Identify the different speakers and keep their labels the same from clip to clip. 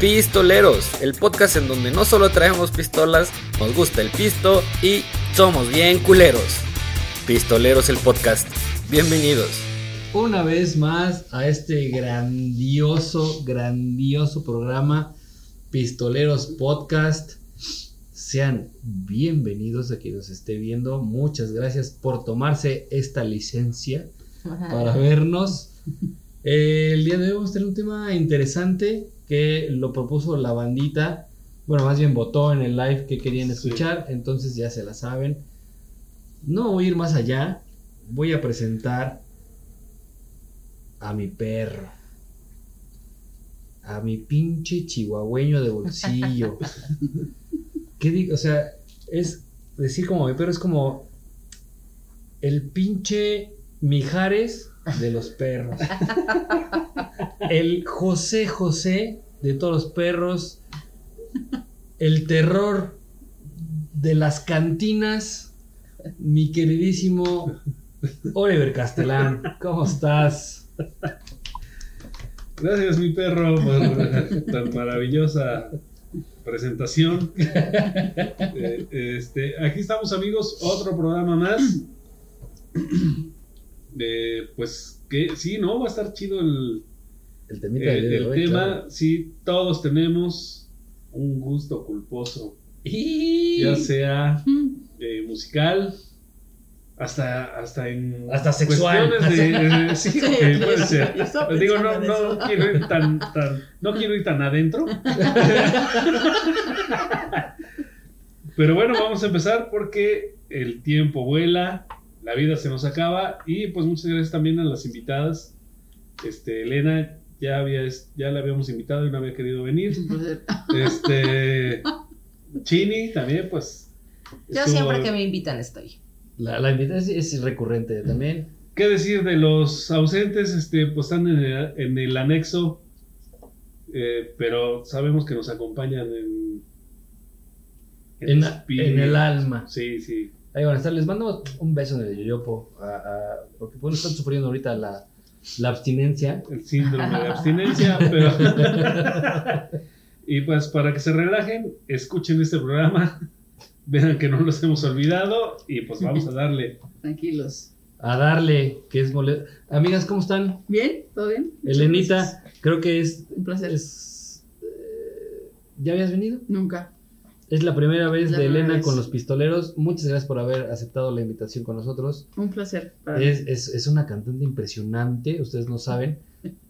Speaker 1: Pistoleros, el podcast en donde no solo traemos pistolas, nos gusta el pisto y somos bien culeros. Pistoleros el podcast. Bienvenidos.
Speaker 2: Una vez más a este grandioso, grandioso programa Pistoleros Podcast. Sean bienvenidos a quien nos esté viendo. Muchas gracias por tomarse esta licencia para vernos. Eh, el día de hoy vamos a tener un tema interesante que lo propuso la bandita. Bueno, más bien votó en el live que querían escuchar, entonces ya se la saben. No voy a ir más allá. Voy a presentar a mi perro. A mi pinche chihuahueño de bolsillo. ¿Qué digo? O sea, es decir como mi perro es como el pinche Mijares de los perros. El José José de todos los perros. El terror de las cantinas. Mi queridísimo Oliver Castellán. ¿Cómo estás?
Speaker 3: Gracias, mi perro, por tan maravillosa presentación. Eh, este, aquí estamos, amigos, otro programa más. Eh, pues que sí, ¿no? Va a estar chido el,
Speaker 2: El temita
Speaker 3: el-
Speaker 2: del día de
Speaker 3: el
Speaker 2: hoy,
Speaker 3: tema.
Speaker 2: claro.
Speaker 3: Sí, todos tenemos un gusto culposo,
Speaker 2: Y-
Speaker 3: ya sea eh, musical. Hasta, hasta en
Speaker 2: Hasta sexual.
Speaker 3: de- sí,
Speaker 4: Sí,
Speaker 3: puede ser. Pues digo, no, no quiero ir tan, tan, no quiero ir tan adentro. Pero bueno, vamos a empezar porque el tiempo vuela, la vida se nos acaba y pues muchas gracias también a las invitadas. Este, Elena ya había, ya la habíamos invitado y no había querido venir. Este, Chini también, pues.
Speaker 5: Yo
Speaker 3: estuvo-
Speaker 5: siempre que me invitan estoy.
Speaker 2: La, la invitación es, es recurrente también.
Speaker 3: ¿Qué decir de los ausentes? Este, pues están en el, en el anexo, eh, pero sabemos que nos acompañan en,
Speaker 2: en el alma.
Speaker 3: Sí, sí.
Speaker 2: Ahí van a estar. Les mando un beso en el yoyopo. A, a- porque bueno, están sufriendo ahorita la, la abstinencia.
Speaker 3: El síndrome de abstinencia, pero. y pues para que se relajen, escuchen este programa, vean que no los hemos olvidado y pues vamos a darle.
Speaker 4: Tranquilos.
Speaker 2: A darle, que es mole... Amigas, ¿cómo están?
Speaker 4: ¿Bien? ¿Todo bien?
Speaker 2: Elenita, creo que es.
Speaker 4: Un placer.
Speaker 2: es eh, ¿Ya habías venido?
Speaker 4: Nunca.
Speaker 2: Es la primera vez
Speaker 4: La
Speaker 2: de
Speaker 4: primera
Speaker 2: Elena
Speaker 4: vez.
Speaker 2: con los pistoleros. Muchas gracias por haber aceptado la invitación con nosotros.
Speaker 4: Un placer. Para.
Speaker 2: Es, es, es una cantante impresionante, ustedes no saben,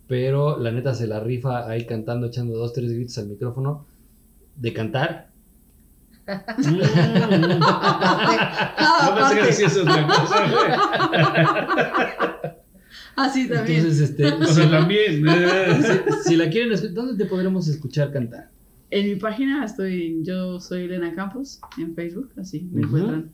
Speaker 2: pero la neta se la rifa ahí cantando, echando dos, tres gritos al micrófono de cantar.
Speaker 4: Ah,
Speaker 3: No pensé que
Speaker 4: aparte.
Speaker 3: decías otra cosa, güey.
Speaker 4: Ah, sí, también.
Speaker 2: Entonces, este,
Speaker 3: O sea, también.
Speaker 2: si, si la quieren, ¿dónde te podremos escuchar cantar?
Speaker 4: En mi página estoy, yo soy Elena Campos en Facebook, así me encuentran.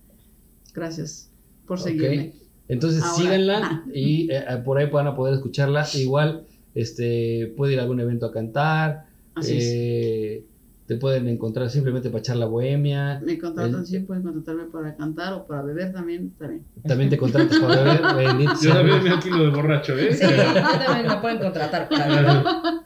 Speaker 4: Gracias por seguirme.
Speaker 2: Entonces
Speaker 4: Ahora.
Speaker 2: síganla y eh, eh, por ahí van a poder escucharla. Igual, este, puede ir a algún evento a cantar.
Speaker 4: Así es.
Speaker 2: eh, te pueden encontrar simplemente para echar la bohemia.
Speaker 4: Me contratan,
Speaker 2: el-
Speaker 4: sí, pueden contratarme para cantar o para beber también, también.
Speaker 2: También te contratas para beber.
Speaker 3: Yo también me kilo de borracho, ¿eh?
Speaker 5: Sí, también me pueden contratar para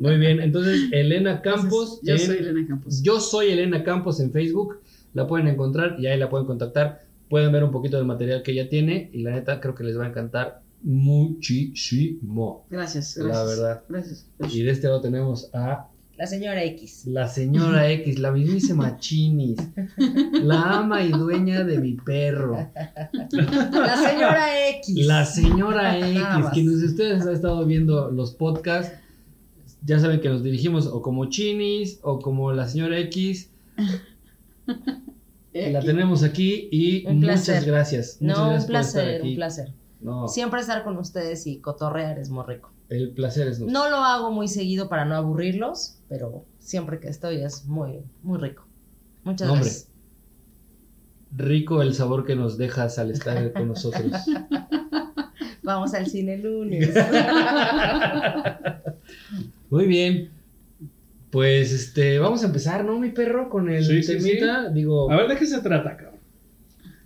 Speaker 2: Muy bien, entonces Elena Campos.
Speaker 4: Yo
Speaker 2: en-
Speaker 4: soy Elena Campos.
Speaker 2: Yo soy Elena Campos en Facebook. La pueden encontrar y ahí la pueden contactar. Pueden ver un poquito del material que ella tiene y la neta creo que les va a encantar muchísimo.
Speaker 4: Gracias,
Speaker 2: La
Speaker 4: gracias.
Speaker 2: verdad.
Speaker 4: Gracias.
Speaker 2: Y de este lado tenemos a
Speaker 5: la señora X.
Speaker 2: la señora X, la mismísima Chinis, la ama y dueña de mi perro,
Speaker 5: La señora X.
Speaker 2: la señora X. Quienes de ustedes han estado viendo los podcasts, ya saben que nos dirigimos o como Chinis o como la señora X. La tenemos aquí y
Speaker 5: Un
Speaker 2: muchas
Speaker 5: placer.
Speaker 2: gracias. Muchas
Speaker 5: No, un
Speaker 2: gracias
Speaker 5: placer, un placer.
Speaker 2: No,
Speaker 5: Siempre estar con ustedes y cotorrear es muy rico.
Speaker 2: el placer es nuestro.
Speaker 5: No lo hago muy seguido para no aburrirlos, pero siempre que estoy es muy, muy rico. Muchas
Speaker 2: hombre.
Speaker 5: gracias.
Speaker 2: Rico el sabor que nos dejas al estar con nosotros.
Speaker 5: Vamos al cine lunes.
Speaker 2: Muy bien. Pues este, vamos a empezar, ¿no, mi perro? Con el
Speaker 3: Sí, sí,
Speaker 2: temita. Digo,
Speaker 3: A ver, ¿de qué se trata, cabrón?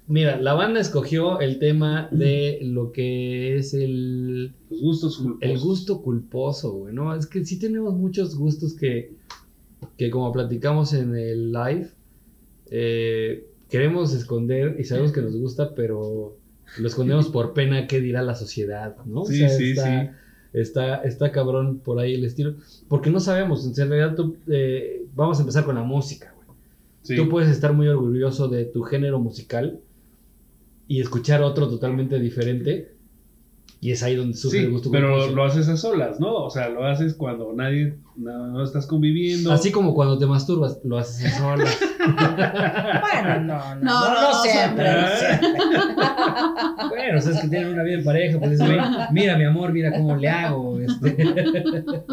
Speaker 2: mira, la banda escogió el tema de lo que es el,
Speaker 3: Los gustos culposos.
Speaker 2: el gusto culposo, güey, ¿no? Es que sí tenemos muchos gustos que que como platicamos en el live, eh, queremos esconder y sabemos que nos gusta, pero lo escondemos por pena que dirá la sociedad, ¿no?
Speaker 3: Sí, sí,
Speaker 2: está,
Speaker 3: sí.
Speaker 2: Está, está cabrón por ahí el estilo. Porque no sabemos, en realidad tú, eh, vamos a empezar con la música, güey.
Speaker 3: Sí.
Speaker 2: Tú puedes estar muy orgulloso de tu género musical y escuchar otro totalmente diferente. Y es ahí donde surge
Speaker 3: Sí,
Speaker 2: el gusto
Speaker 3: pero
Speaker 2: culposo.
Speaker 3: lo haces a solas, ¿no? O sea, lo haces cuando nadie, no, no estás conviviendo.
Speaker 2: Así como cuando te masturbas, lo haces a solas.
Speaker 5: Bueno, no, no, no,
Speaker 4: No,
Speaker 5: no,
Speaker 4: no,
Speaker 5: siempre.
Speaker 3: no.
Speaker 5: no siempre.
Speaker 2: bueno, o sea, es que tienen una vida en pareja, pues dices, "Güey, mira mi amor, mira cómo le hago. este.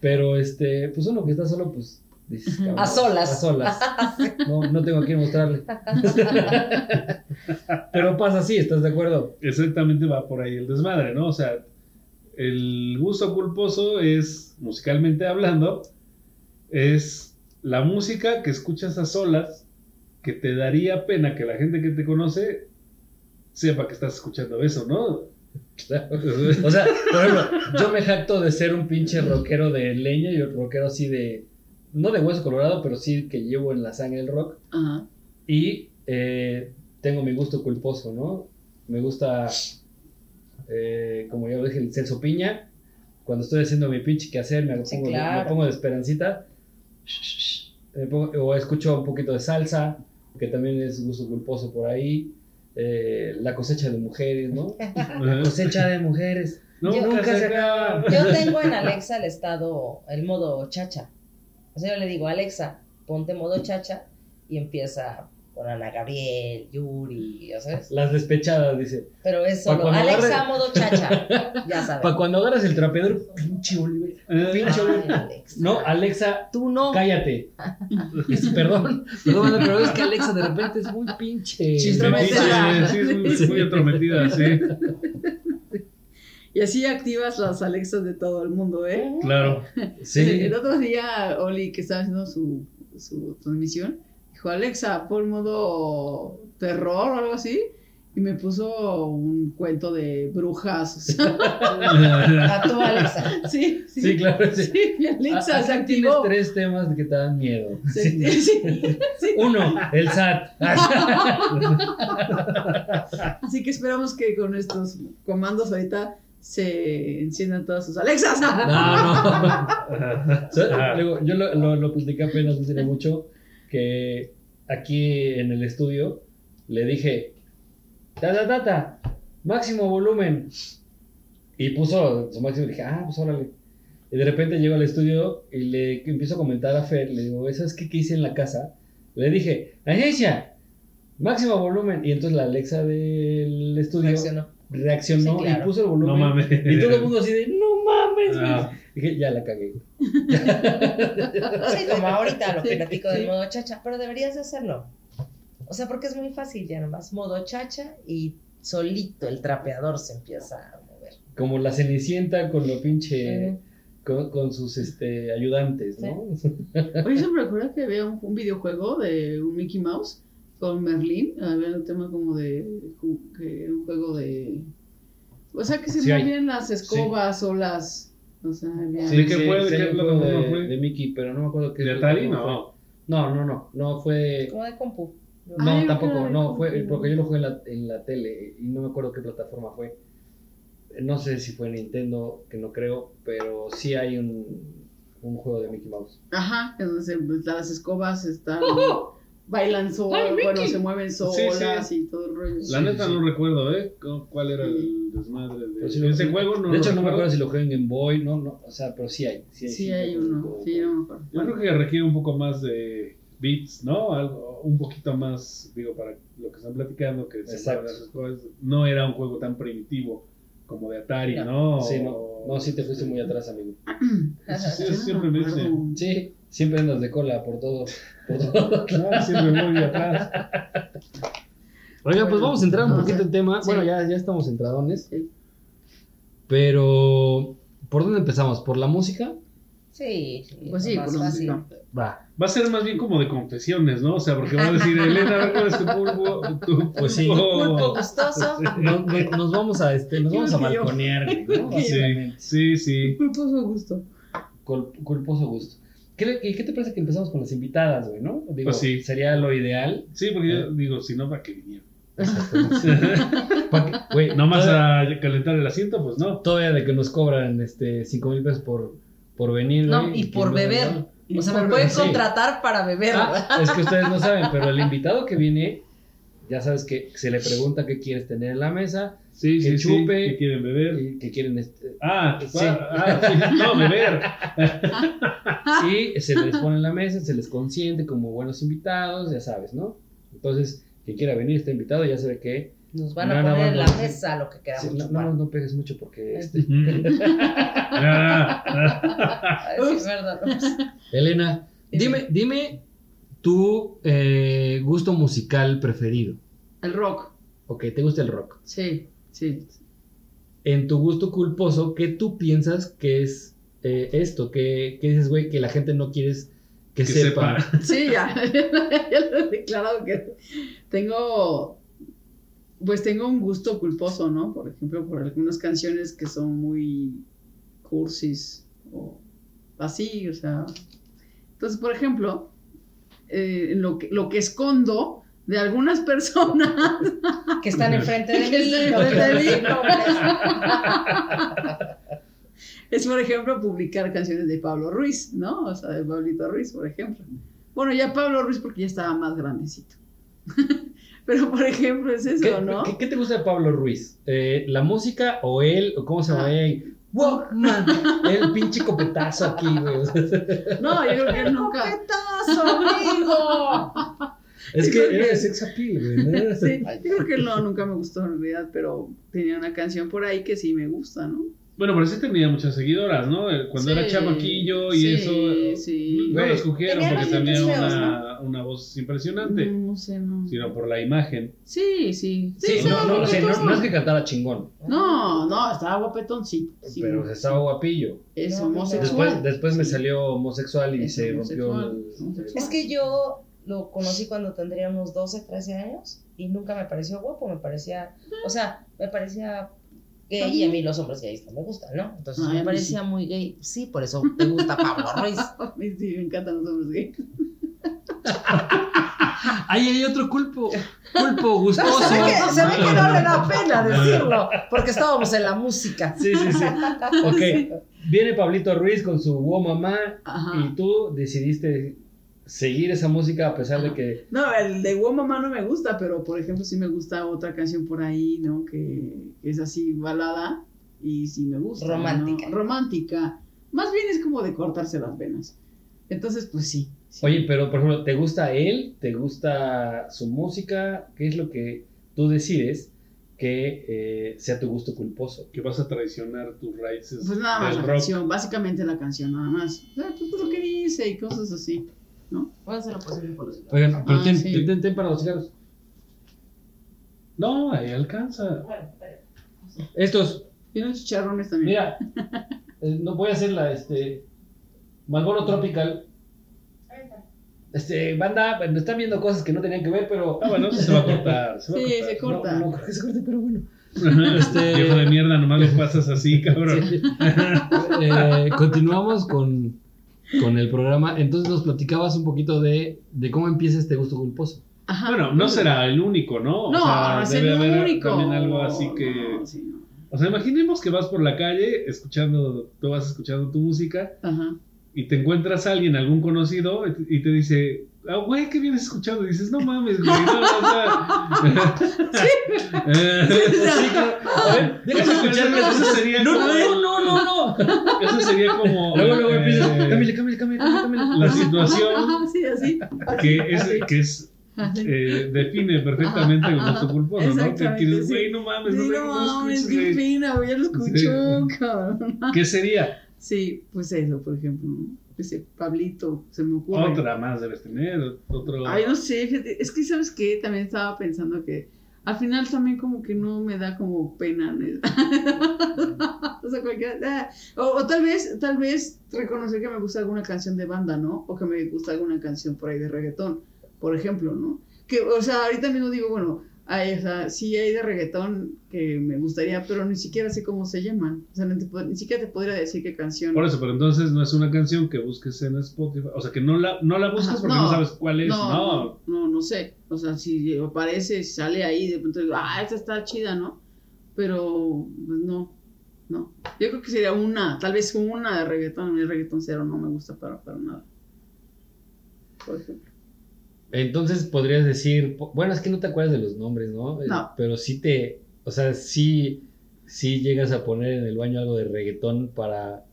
Speaker 2: Pero este, pues uno que está solo, pues dices, cabrón,
Speaker 5: A solas.
Speaker 2: A solas. No, no tengo a quién mostrarle. Pero pasa así, ¿estás de acuerdo?
Speaker 3: Exactamente va por ahí el desmadre, ¿no? O sea, el gusto culposo es, musicalmente hablando, es la música que escuchas a solas, que te daría pena que la gente que te conoce sepa que estás escuchando eso, ¿no?
Speaker 2: O sea, por ejemplo, yo me jacto de ser un pinche rockero de leña y un rockero así de. No de hueso colorado, pero sí que llevo en la sangre el rock.
Speaker 4: Ajá.
Speaker 2: Y eh, tengo mi gusto culposo, ¿no? Me gusta, eh, como ya lo dije, el Celso Piña. Cuando estoy haciendo mi pinche que hacer, me,
Speaker 5: Sí,
Speaker 2: pongo,
Speaker 5: claro.
Speaker 2: me pongo de esperancita. Me pongo- o escucho un poquito de salsa, que también es gusto culposo por ahí. Eh, la cosecha de mujeres, ¿no?
Speaker 3: Ajá.
Speaker 2: Cosecha de mujeres.
Speaker 3: No,
Speaker 5: Yo-
Speaker 3: nunca se acaba.
Speaker 5: Yo tengo en Alexa el estado, el modo chacha. O sea, yo le digo, Alexa, ponte modo chacha y empieza con Ana Gabriel, Yuri, ya sabes.
Speaker 2: Las despechadas, dice.
Speaker 5: Pero es solo
Speaker 2: cuando
Speaker 5: Alexa,
Speaker 2: agarre-
Speaker 5: modo chacha. Ya sabes.
Speaker 2: Para cuando agarras el trapeador, pinche Oliver.
Speaker 3: Eh,
Speaker 2: Pinche
Speaker 5: Ay,
Speaker 2: Oliver.
Speaker 5: Alexa.
Speaker 2: No, Alexa,
Speaker 5: Tú no.
Speaker 2: cállate. Es- perdón, perdón, pero es que Alexa de repente es muy pinche.
Speaker 4: Chiste,
Speaker 3: metiche,
Speaker 4: Entrometida.
Speaker 3: sí, es muy, muy entrometida, sí,
Speaker 4: Y así activas las Alexas de todo el mundo, ¿eh?
Speaker 3: claro.
Speaker 2: Sí.
Speaker 4: El otro día, Oli, que estaba haciendo su, su transmisión, dijo, Alexa, pon modo terror o algo así. Y me puso un cuento de brujas. o sea,
Speaker 5: A tu Alexa.
Speaker 4: sí, sí,
Speaker 2: Sí, claro. Sí.
Speaker 4: sí, mi Alexa se
Speaker 2: Acá tienes
Speaker 4: activó.
Speaker 2: tres temas que te dan miedo.
Speaker 4: Se-
Speaker 2: Sí.
Speaker 4: sí, sí.
Speaker 2: Uno, el SAT.
Speaker 4: Así que esperamos que con estos comandos ahorita se enciendan todas sus Alexas.
Speaker 2: No, no. Yo lo, lo, lo platicé apenas no tiene mucho que aquí en el estudio le dije, ta, ta, ta, ta, máximo volumen. Y puso su máximo y dije, ah, pues órale. Y de repente llego al estudio y le empiezo a comentar a Fer, le digo, ¿sabes qué, qué hice en la casa? Le dije, agencia, máximo volumen. Y entonces la Alexa del estudio
Speaker 5: Reaccionó.
Speaker 2: Reaccionó
Speaker 5: Sí, claro.
Speaker 2: y puso el volumen.
Speaker 3: No mames.
Speaker 2: Y todo el mundo así de, no mames. güey".
Speaker 3: Ah.
Speaker 2: Dije, ya la cagué.
Speaker 5: Sí, como ahorita lo que
Speaker 4: Sí,
Speaker 5: platico
Speaker 4: sí.
Speaker 5: del modo chacha, pero deberías de hacerlo. O sea, porque es muy fácil, ya nomás modo chacha y solito el trapeador se empieza a mover.
Speaker 2: Como la cenicienta con lo pinche. Con, con sus este, ayudantes, ¿no?
Speaker 4: Oye, ¿se me recuerda que había un, un videojuego de un Mickey Mouse con Merlín? Había un tema como de que era un juego de... O sea, que se
Speaker 2: Sí
Speaker 4: movían las escobas o las... O sea, había...
Speaker 3: Sí, ¿qué fue? ¿De
Speaker 2: sí,
Speaker 3: qué
Speaker 2: hay un
Speaker 3: plataforma
Speaker 2: juego de,
Speaker 3: fue?
Speaker 2: de Mickey, pero no me acuerdo qué
Speaker 3: ¿De Atari?
Speaker 2: plataforma
Speaker 3: No.
Speaker 2: fue. No, no, no. No fue.
Speaker 5: Como de compu.
Speaker 2: No,
Speaker 4: Ay,
Speaker 2: tampoco. No, fue. Porque yo lo jugué en la, en la tele y no me acuerdo qué plataforma fue. No sé si fue Nintendo, que no creo, pero sí hay un, un juego de Mickey Mouse.
Speaker 4: Ajá, entonces las escobas están... Bailan solas, bueno, se mueven solas
Speaker 3: sí.
Speaker 4: y todo el rollo.
Speaker 3: La
Speaker 2: Sí,
Speaker 3: neta
Speaker 2: sí.
Speaker 3: no recuerdo, ¿eh? ¿Cómo- ¿Cuál era el desmadre de
Speaker 2: sí lo-
Speaker 3: ese juego? No
Speaker 2: de hecho, no me
Speaker 3: recuerdo.
Speaker 2: acuerdo si lo jugué en Boy, no, no, o sea, pero sí hay. Sí hay,
Speaker 4: Sí, hay uno. Sí, no me acuerdo.
Speaker 3: Yo creo que requiere un poco más de beats, ¿no? Algo, un poquito más, digo, para lo que están platicando, que se
Speaker 2: Exacto.
Speaker 3: mueven esas cosas. No era un juego tan primitivo como de Atari,
Speaker 5: No.
Speaker 3: ¿no?
Speaker 2: Sí, no, no, sí te fuiste muy atrás, amigo.
Speaker 3: Sí, siempre me dice.
Speaker 4: acuerdo.
Speaker 2: Sí, siempre andas de cola por todo. Por todo.
Speaker 3: No, siempre muy atrás.
Speaker 2: Oiga, pues vamos a entrar un poquito en tema. Bueno, ya, ya estamos entradones. Pero, ¿por dónde empezamos? ¿por la música?
Speaker 5: Sí, sí,
Speaker 4: Pues sí,
Speaker 5: más
Speaker 4: lo
Speaker 5: fácil.
Speaker 2: Va.
Speaker 3: Va a ser más bien como de confesiones, ¿no? O sea, porque va a decir, Elena, cuál es tu pulpo. Tu
Speaker 2: Pues sí.
Speaker 3: pulpo".
Speaker 5: Pulpo gustoso.
Speaker 2: Nos, vamos a este, nos vamos a balconear, güey, ¿no?
Speaker 3: Sí, sí, sí.
Speaker 4: Culposo gusto.
Speaker 2: Cul- culposo gusto. ¿Qué, le- ¿Y qué te parece que empezamos con las invitadas, güey, no? Digo,
Speaker 3: Pues sí.
Speaker 2: sería lo ideal.
Speaker 3: Sí, porque yo digo, si no, ¿para qué vinieron?
Speaker 2: Güey,
Speaker 3: Nomás
Speaker 2: todavía,
Speaker 3: a calentar el asiento, pues no.
Speaker 2: todavía de que nos cobran este 5 mil pesos por, por venir,
Speaker 5: No, y por
Speaker 2: que no-
Speaker 5: beber. O sea, me pueden
Speaker 2: sí.
Speaker 5: contratar para beber.
Speaker 2: Ah, es que ustedes no saben, pero el invitado que viene, ya sabes que se le pregunta qué quieres tener en la mesa
Speaker 3: Sí,
Speaker 2: Que
Speaker 3: sí, sí.
Speaker 2: chupe.
Speaker 3: ¿Qué quieren beber?
Speaker 2: y que quieren este,
Speaker 3: Ah,
Speaker 2: Sí.
Speaker 3: ah, sí, no, beber.
Speaker 2: y se les pone en la mesa, se les consiente como buenos invitados, ya sabes, ¿no? Entonces, quien quiera venir está invitado, ya sabe que
Speaker 5: Nos van a
Speaker 2: No, no,
Speaker 5: poner en la
Speaker 2: no.
Speaker 5: mesa lo que queramos
Speaker 2: sí, no, no, no pegues mucho porque este,
Speaker 5: sí, es verdad.
Speaker 2: Elena, dime, dime tu eh, gusto musical preferido.
Speaker 4: El rock.
Speaker 2: Ok, te gusta el rock.
Speaker 4: Sí, sí.
Speaker 2: En tu gusto culposo, ¿qué tú piensas que es eh, esto? ¿Qué, qué dices, güey, que la gente no quieres que,
Speaker 3: Que
Speaker 2: sepa?
Speaker 3: sepa.
Speaker 4: Sí, ya, ya lo he declarado que tengo, pues tengo un gusto culposo, ¿no? Por ejemplo, por algunas canciones que son muy cursis o así, o sea. Entonces, por ejemplo, eh, lo, que, lo que escondo de algunas personas
Speaker 5: Que están enfrente de
Speaker 4: Que
Speaker 5: mí.
Speaker 4: están
Speaker 5: no,
Speaker 4: enfrente de mí.
Speaker 5: no,
Speaker 4: es, por ejemplo, publicar canciones de Pablo Ruiz, ¿no? O sea, de Pablito Ruiz, por ejemplo. Bueno, ya Pablo Ruiz porque ya estaba más grandecito. Pero, por ejemplo, es eso,
Speaker 2: ¿Qué,
Speaker 4: ¿no?
Speaker 2: qué- qué te gusta de Pablo Ruiz? Eh, ¿La música o él? ¿O cómo se llama? Ey, wow, man, el pinche copetazo aquí, güey.
Speaker 4: No, yo creo que él nunca.
Speaker 5: ¡Copetazo, amigo!
Speaker 2: Es que
Speaker 4: porque-
Speaker 2: era de sex appeal, güey. ¿no?
Speaker 4: Sí, yo creo que no, nunca me gustó en realidad, pero tenía una canción por ahí que sí me gusta, ¿no?
Speaker 3: Bueno, pero sí tenía muchas seguidoras, ¿no? Eh, Cuando
Speaker 4: Sí,
Speaker 3: era chamaquillo y
Speaker 4: sí,
Speaker 3: eso.
Speaker 4: sí.
Speaker 3: No lo escogieron porque tenía
Speaker 5: feos,
Speaker 3: una, una voz impresionante,
Speaker 4: No, no sé, no.
Speaker 3: sino por la imagen.
Speaker 4: Sí, sí.
Speaker 2: Sí,
Speaker 4: sí,
Speaker 2: no, no,
Speaker 4: no,
Speaker 2: sí, no, es que cantara chingón,
Speaker 4: no, no, estaba guapetón, sí. sí.
Speaker 2: pero estaba guapillo.
Speaker 4: Es homosexual.
Speaker 2: Después, después me salió homosexual y
Speaker 4: Es
Speaker 2: se rompió
Speaker 4: homosexual,
Speaker 2: el...
Speaker 4: homosexual.
Speaker 5: Es que yo lo conocí cuando tendría unos 12, 13 años y nunca me pareció guapo, me parecía, o sea, me parecía gay y a mí los hombres gays no me gustan, ¿no? Entonces
Speaker 4: Ay, a mí
Speaker 5: me parecía muy gay. Sí, por eso te gusta Pablo Ruiz.
Speaker 4: A mí sí, me encantan los hombres gays.
Speaker 2: ¡Ay, hay otro culpo! ¡Culpo gustoso!
Speaker 5: Se ve, que, se ve que no le da pena decirlo, porque estábamos en la música.
Speaker 2: Sí, sí, sí. Ok, viene Pablito Ruiz con su Wow Mamá
Speaker 4: Ajá.
Speaker 2: y tú decidiste seguir esa música a pesar de que...
Speaker 4: No, el de Wow Mamá no me gusta, pero por ejemplo sí me gusta otra canción por ahí, ¿no? Que es así balada y sí me gusta. ¿no?
Speaker 5: Romántica.
Speaker 4: Romántica. Más bien es como de cortarse las venas. Entonces, pues sí. sí.
Speaker 2: Oye, pero por ejemplo, ¿te gusta él? ¿Te gusta su música? ¿Qué es lo que tú decides que eh, sea tu gusto culposo?
Speaker 3: Que vas a traicionar tus raíces
Speaker 4: Pues nada más la
Speaker 3: rock.
Speaker 4: canción, básicamente la canción, nada más. O sea, pues, lo que dice y cosas así.
Speaker 5: Voy a hacer lo posible por eso.
Speaker 2: Oigan, pero
Speaker 4: Ah,
Speaker 2: ten,
Speaker 4: sí.
Speaker 2: ten- ten- ten para los cigarros.
Speaker 3: No, ahí alcanza.
Speaker 5: Bueno, espera.
Speaker 2: Estos,
Speaker 4: Tiene unos chicharrones también.
Speaker 2: mira, eh, no voy a hacer la, este, Malboro Tropical. Este, banda, bueno, están viendo cosas que no tenían que ver, pero...
Speaker 3: Ah, bueno, se va a cortar. Se va a
Speaker 4: Sí,
Speaker 3: cortar.
Speaker 4: se corta.
Speaker 2: No, no creo que se corte, pero bueno.
Speaker 3: Este... Viejo de mierda, nomás lo pasas así, cabrón.
Speaker 2: Sí. Eh, continuamos con, con el programa. Entonces nos platicabas un poquito de, de cómo empieza este gusto culposo.
Speaker 4: Ajá.
Speaker 3: Bueno, no será el único, ¿no? O
Speaker 4: No,
Speaker 3: sea,
Speaker 4: no es
Speaker 3: debe
Speaker 4: el
Speaker 3: haber
Speaker 4: único.
Speaker 3: también algo así que.
Speaker 4: No, sí, no.
Speaker 3: O sea, imaginemos que vas por la calle escuchando, tú vas escuchando tu música
Speaker 4: Ajá.
Speaker 3: Y te encuentras a alguien, algún conocido, y te dice, ah, güey, ¿qué vienes escuchando? Y dices, no mames, güey, no, o sea. Eh,
Speaker 2: A ver, déjame
Speaker 3: Eso-
Speaker 2: escucharme.
Speaker 3: eso- eso sería
Speaker 2: no,
Speaker 3: como-
Speaker 2: no, no, no, no.
Speaker 3: Eso sería como.
Speaker 2: Luego, luego
Speaker 3: eh,
Speaker 2: empiezas. Cámbiale, cámbiale, cámbiale, cámbiale.
Speaker 3: La situación
Speaker 4: Ajá, sí, así.
Speaker 3: que es, que es eh, define perfectamente el
Speaker 4: Ajá,
Speaker 3: gusto culposo, ¿no? Que quieres,
Speaker 4: sí.
Speaker 3: güey, no mames,
Speaker 4: Sí,
Speaker 3: no,
Speaker 4: no
Speaker 3: no
Speaker 4: mames, qué
Speaker 3: güey".
Speaker 4: fina, güey, ya lo escuchó, cabrón.
Speaker 3: ¿Qué sería?
Speaker 4: Sí, pues eso, por ejemplo, ¿no? Ese Pablito, se me ocurre.
Speaker 3: Otra más debes tener, otro.
Speaker 4: Ay, no sé, fíjate, es que, ¿sabes qué? También estaba pensando que al final también como que no me da como pena. ¿no? o sea, cualquiera, ah, o, o tal vez, tal vez reconocer que me gusta alguna canción de banda, ¿no? O que me gusta alguna canción por ahí de reggaetón, por ejemplo, ¿no? Que, o sea, ahorita mismo digo, bueno, Hay, o sea, sí hay de reggaetón que me gustaría, pero ni siquiera sé cómo se llaman. O sea, no te ni siquiera te podría decir qué canción.
Speaker 3: Por eso, pero entonces no es una canción que busques en Spotify. O sea, que no la, no la buscas
Speaker 4: Ajá,
Speaker 3: porque no, sabes cuál es.
Speaker 4: No,
Speaker 3: No.
Speaker 4: no, sé. O sea, si aparece, sale ahí, de pronto digo, ah, esta está chida, ¿no? Pero, pues no, no. Yo creo que sería una, tal vez una de reggaetón. El reggaetón cero no me gusta para, para nada. Por ejemplo.
Speaker 2: Entonces podrías decir, bueno, es que no te acuerdas de los nombres, ¿no? Eh,
Speaker 4: No.
Speaker 2: Pero sí te, o sea, sí, sí llegas a poner en el baño algo de reggaetón para,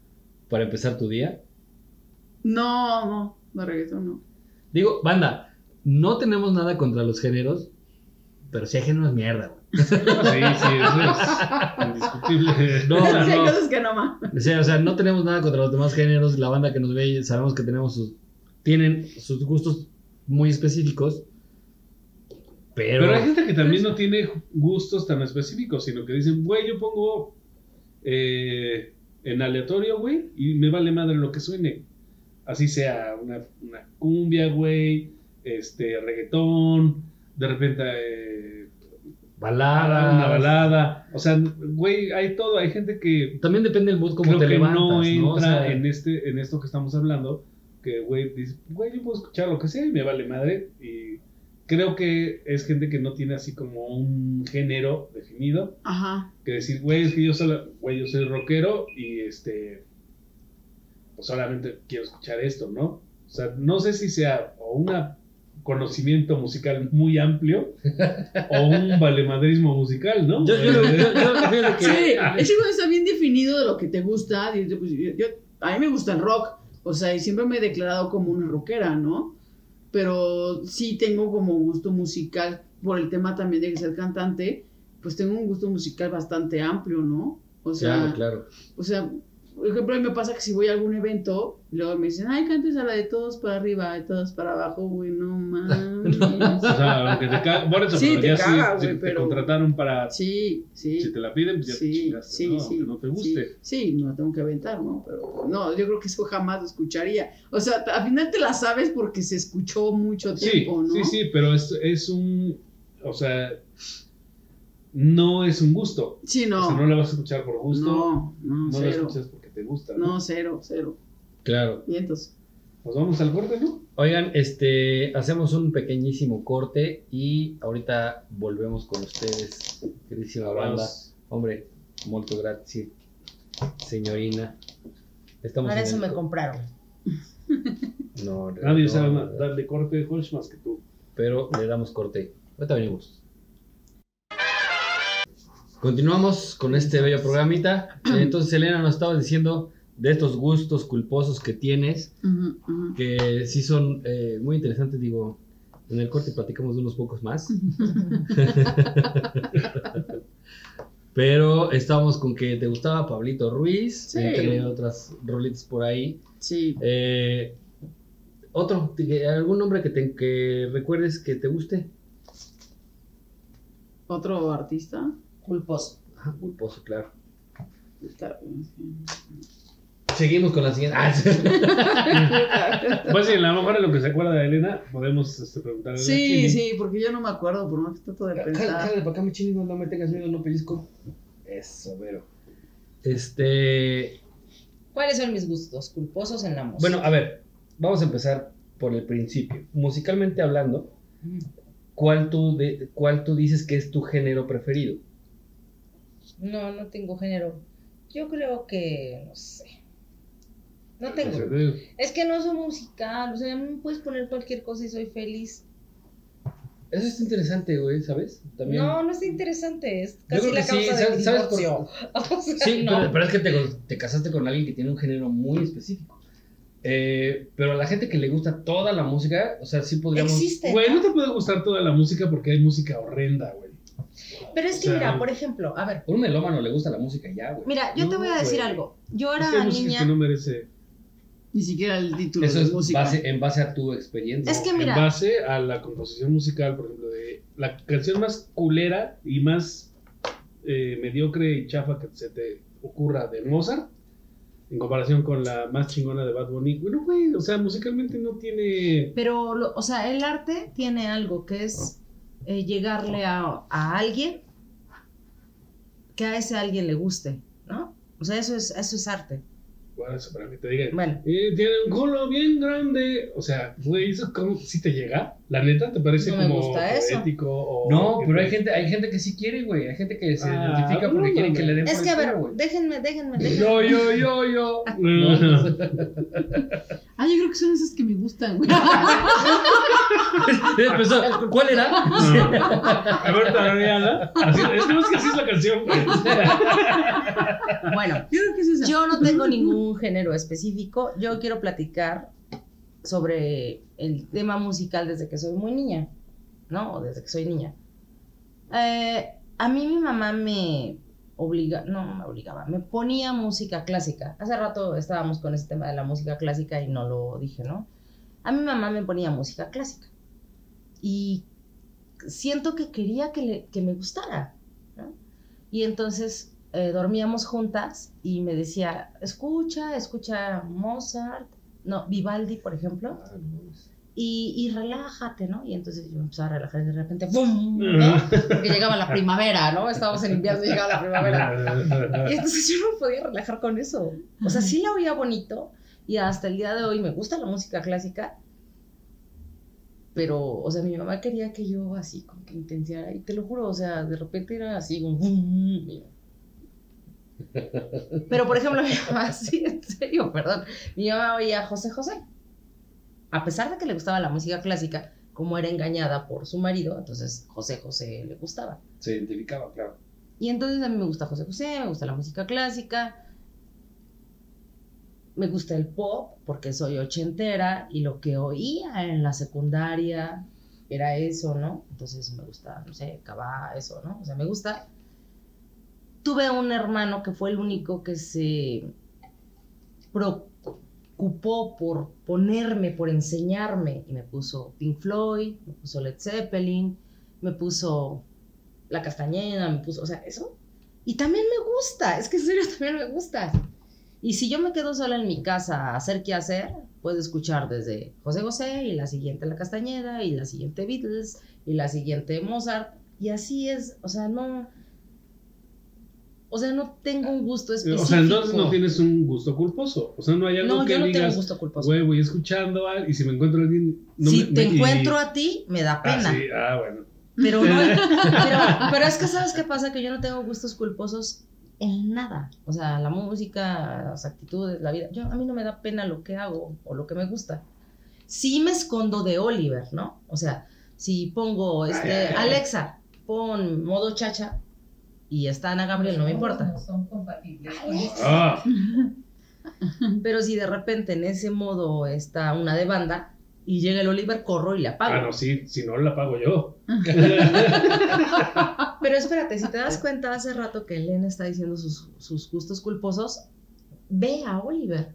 Speaker 2: para empezar tu día.
Speaker 4: No, no, de reggaetón no.
Speaker 2: Digo, banda, no tenemos nada contra los géneros, pero sí hay géneros mierda, güey.
Speaker 3: Sí, sí, eso es indiscutible.
Speaker 2: No,
Speaker 4: Sí, hay
Speaker 2: no.
Speaker 4: cosas que no más.
Speaker 2: O sea, o sea, no tenemos nada contra los demás géneros. La banda que nos ve, sabemos que tenemos sus, tienen sus gustos muy específicos. Pero,
Speaker 3: Pero hay gente que también no tiene gustos tan específicos, sino que dicen, güey, yo pongo eh, en aleatorio, güey, y me vale madre lo que suene. Así sea una, una cumbia, güey, este, reggaetón, de repente eh,
Speaker 2: baladas.
Speaker 3: una balada. O sea, güey, hay todo. Hay gente que
Speaker 2: También depende del mood como te
Speaker 3: que
Speaker 2: levantas,
Speaker 3: no
Speaker 2: ¿no?
Speaker 3: entra
Speaker 2: O sea,
Speaker 3: en, este, en esto que estamos hablando, que, güey, dice, güey, yo puedo escuchar lo que sea y me vale madre. Y creo que es gente que no tiene así como un género definido,
Speaker 4: Ajá.
Speaker 3: que decir, güey, es que yo, solo, güey, yo soy rockero y este, pues solamente quiero escuchar esto, ¿no? O sea, no sé si sea o un conocimiento musical muy amplio o un valemadrismo musical, ¿no?
Speaker 2: Yo, yo, yo, yo- que-
Speaker 4: Sí, está bien definido de lo que te gusta. pues, yo- yo- a mí me gusta el rock, o sea, y siempre me he declarado como una rockera, ¿no? Pero sí tengo como gusto musical, por el tema también de ser cantante, pues tengo un gusto musical bastante amplio, ¿no? O sea,
Speaker 2: Claro, claro.
Speaker 4: o sea, por ejemplo, a mí me pasa que si voy a algún evento, luego me dicen, ay, cantes a la de todos para arriba y todos para abajo, güey, no mames.
Speaker 3: O sea, aunque te caga, por eso,
Speaker 4: Sí,
Speaker 3: pero
Speaker 4: te
Speaker 3: ya
Speaker 4: caga,
Speaker 3: si, si
Speaker 4: güey,
Speaker 3: te
Speaker 4: pero-
Speaker 3: contrataron para,
Speaker 4: Sí, sí.
Speaker 3: si te la piden, pues ya te
Speaker 4: Sí,
Speaker 3: chingaste,
Speaker 4: sí,
Speaker 3: ¿no?
Speaker 4: sí.
Speaker 3: Aunque no te guste.
Speaker 4: Sí, no la tengo que aventar, ¿no? Pero no, yo creo que eso jamás lo escucharía. O sea, al final te la sabes porque se escuchó mucho tiempo, ¿no?
Speaker 3: sí, sí, pero es, es un, o sea, no es un gusto.
Speaker 4: Sí,
Speaker 3: O
Speaker 4: no.
Speaker 3: sea, no la vas a escuchar por gusto, no,
Speaker 4: no, no,
Speaker 3: la escuchas porque te gusta. ¿no?
Speaker 4: No, cero, cero.
Speaker 2: Claro.
Speaker 4: Y entonces,
Speaker 3: Pues vamos al corte, ¿no?
Speaker 2: Oigan, este, hacemos un pequeñísimo corte y ahorita volvemos con ustedes, queridísima banda. Hombre, molto grazie, signorina. Estamos
Speaker 5: Para eso
Speaker 2: el
Speaker 5: me
Speaker 2: co-
Speaker 5: compraron.
Speaker 2: No,
Speaker 3: Nadie
Speaker 2: no,
Speaker 3: sabe
Speaker 2: no,
Speaker 3: darle corte de más que tú.
Speaker 2: pero le damos corte. Ahorita venimos. Continuamos con este bello programita. Entonces, Elena nos estaba diciendo de estos gustos culposos que tienes, que sí son eh, muy interesantes. Digo, en el corte platicamos de unos pocos más. Pero estábamos con que te gustaba Pablito Ruiz,
Speaker 4: Sí.
Speaker 2: entre otras rolitas por ahí.
Speaker 4: sí.
Speaker 2: Eh, otro, algún nombre que, te, que recuerdes que te guste.
Speaker 4: Otro artista.
Speaker 5: Culposo.
Speaker 2: Ah, culposo, claro.
Speaker 4: Está-
Speaker 2: Seguimos con la siguiente. Ah, sí.
Speaker 3: Pues sí, a lo mejor en lo que se acuerda de Elena, podemos este, preguntarle. a
Speaker 4: Sí,
Speaker 3: Chini.
Speaker 4: sí, porque yo no me acuerdo, por más que trato de pensar.
Speaker 2: jálale para acá, mi chino, no me tengas miedo, no pellizco. Eso, pero. Este.
Speaker 5: ¿Cuáles son mis gustos culposos en la música?
Speaker 2: Bueno, a ver, vamos a empezar por el principio. Musicalmente hablando, ¿cuál tú, de, ¿cuál tú dices que es tu género preferido?
Speaker 5: No, no tengo género. Yo creo que, no sé. No tengo. Es que no soy musical, o sea, me puedes poner cualquier cosa y soy feliz.
Speaker 2: Eso es interesante, güey, ¿sabes? También.
Speaker 5: No, no es interesante, es casi
Speaker 2: creo
Speaker 5: la
Speaker 2: que sí,
Speaker 5: causa
Speaker 2: ¿sabes- por-
Speaker 5: divorcio. O sea,
Speaker 2: Sí,
Speaker 5: no.
Speaker 2: pero, pero es que te, te casaste con alguien que tiene un género muy específico. Eh, pero a la gente que le gusta toda la música, o sea, sí podríamos.
Speaker 5: Existe.
Speaker 3: Güey,
Speaker 5: ¿no?
Speaker 3: no te puede gustar toda la música porque hay música horrenda, güey.
Speaker 5: Pero es que
Speaker 3: o sea,
Speaker 5: mira, por ejemplo, a ver,
Speaker 2: A un melómano le gusta la música y ya, güey.
Speaker 5: mira, yo te voy a decir
Speaker 3: güey.
Speaker 5: algo. Yo
Speaker 3: Es
Speaker 5: era
Speaker 3: que hay música
Speaker 5: niña.
Speaker 3: que no merece.
Speaker 4: Ni siquiera el título
Speaker 2: Eso
Speaker 4: de
Speaker 2: es
Speaker 4: música.
Speaker 2: base, en base a tu experiencia.
Speaker 5: Es que
Speaker 3: En
Speaker 5: mira,
Speaker 3: base a la composición musical, por ejemplo, de la canción más culera y más eh, mediocre y chafa que se te ocurra de Mozart, en comparación con la más chingona de Bad Bunny. Bueno, güey, o sea, musicalmente no tiene.
Speaker 5: pero, lo- o sea, el arte tiene algo que es eh, llegarle a, a alguien que a ese alguien le guste, ¿no? O sea, eso es, eso es arte.
Speaker 3: Bueno, eso para que te digan.
Speaker 5: Bueno,
Speaker 3: Eh, tiene un culo bien grande. O sea, güey, ¿eso cómo si te llega? ¿La neta te parece
Speaker 5: No me
Speaker 3: como
Speaker 5: gusta eso.
Speaker 3: poético? O
Speaker 2: No, pero hay gente, hay gente que sí quiere, güey. Hay gente que se
Speaker 3: Ah,
Speaker 2: identifica porque
Speaker 3: no,
Speaker 2: quieren
Speaker 3: no,
Speaker 2: que le den
Speaker 5: es que a ver, déjenme, déjenme, déjenme.
Speaker 3: Yo, yo, yo, yo.
Speaker 4: Ah, yo creo que son esas que me gustan, güey.
Speaker 2: Empezó, ¿Cuál era?
Speaker 3: A ver, tarareala. Es que no es que así es la canción, güey.
Speaker 5: Bueno,
Speaker 4: Yo creo que es esa.
Speaker 5: Yo no tengo ningún género específico. Yo quiero platicar sobre el tema musical desde que soy muy niña, ¿no? O desde que soy niña. Eh, a mí mi mamá me obliga, no me obligaba, me ponía música clásica. Hace rato estábamos con ese tema de la música clásica y no lo dije, ¿no? A mi mamá me ponía música clásica. Y siento que quería que, le- que me gustara. Y entonces eh, dormíamos juntas y me decía, escucha, escucha Mozart, no, Vivaldi, por ejemplo, y, y relájate, ¿no? Y entonces yo empezaba a relajar y de repente, ¡bum! ¿no? Porque llegaba la primavera, ¿no? Estábamos en invierno y llegaba la primavera. Y entonces yo no me podía relajar con eso. O sea, sí la oía bonito y hasta el día de hoy me gusta la música clásica. Pero, o sea, mi mamá quería que yo así como que intensiara. Y te lo juro, o sea, de repente era así como... Pero, por ejemplo, mi mamá, sí, en serio, perdón. Mi mamá oía José José. A pesar de que le gustaba la música clásica, como era engañada por su marido, entonces José José le gustaba.
Speaker 2: Se identificaba, claro.
Speaker 5: Y entonces a mí me gusta José José, me gusta la música clásica, me gusta el pop porque soy ochentera y lo que oía en la secundaria era eso, ¿no? Entonces me gusta, no sé, Cabá, eso, ¿no? O sea, me gusta. Tuve un hermano que fue el único que se preocupó por ponerme, por enseñarme y me puso Pink Floyd, me puso Led Zeppelin, me puso la castañeda, me puso, o sea, eso. Y también me gusta, es que en serio también me gusta. Y si yo me quedo sola en mi casa a hacer qué hacer, puedo escuchar desde José José y la siguiente La Castañeda y la siguiente Beatles y la siguiente Mozart. Y así es, o sea, no... O sea, no tengo un gusto específico.
Speaker 3: O sea, entonces no tienes un gusto culposo. O sea, no hay algo
Speaker 5: No,
Speaker 3: que
Speaker 5: yo no tengo
Speaker 3: digas,
Speaker 5: un gusto culposo.
Speaker 3: güey, voy escuchando a- y si me encuentro a alguien. No
Speaker 5: si
Speaker 3: me-
Speaker 5: te
Speaker 3: me- y-
Speaker 5: encuentro a ti, me da
Speaker 3: Ah,
Speaker 5: pena.
Speaker 3: sí, ah, bueno.
Speaker 5: Pero no, pero, pero es que sabes qué pasa, que yo no tengo gustos culposos en nada. O sea, la música, las actitudes, la vida. Yo, a mí no me da pena lo que hago o lo que me gusta. Sí me escondo de Oliver, ¿no? O sea, si pongo este, Alexa, pon modo chacha y está Ana Gabriel, no me importa.
Speaker 6: No son compatibles.
Speaker 3: Ah,
Speaker 5: Pero si de repente en ese modo está una de banda y llega el Oliver, corro y le apago.
Speaker 3: ah, no, sí, si no la pago yo.
Speaker 5: Pero espérate, si te das cuenta hace rato que Elena está diciendo sus, sus gustos culposos, ve a Oliver.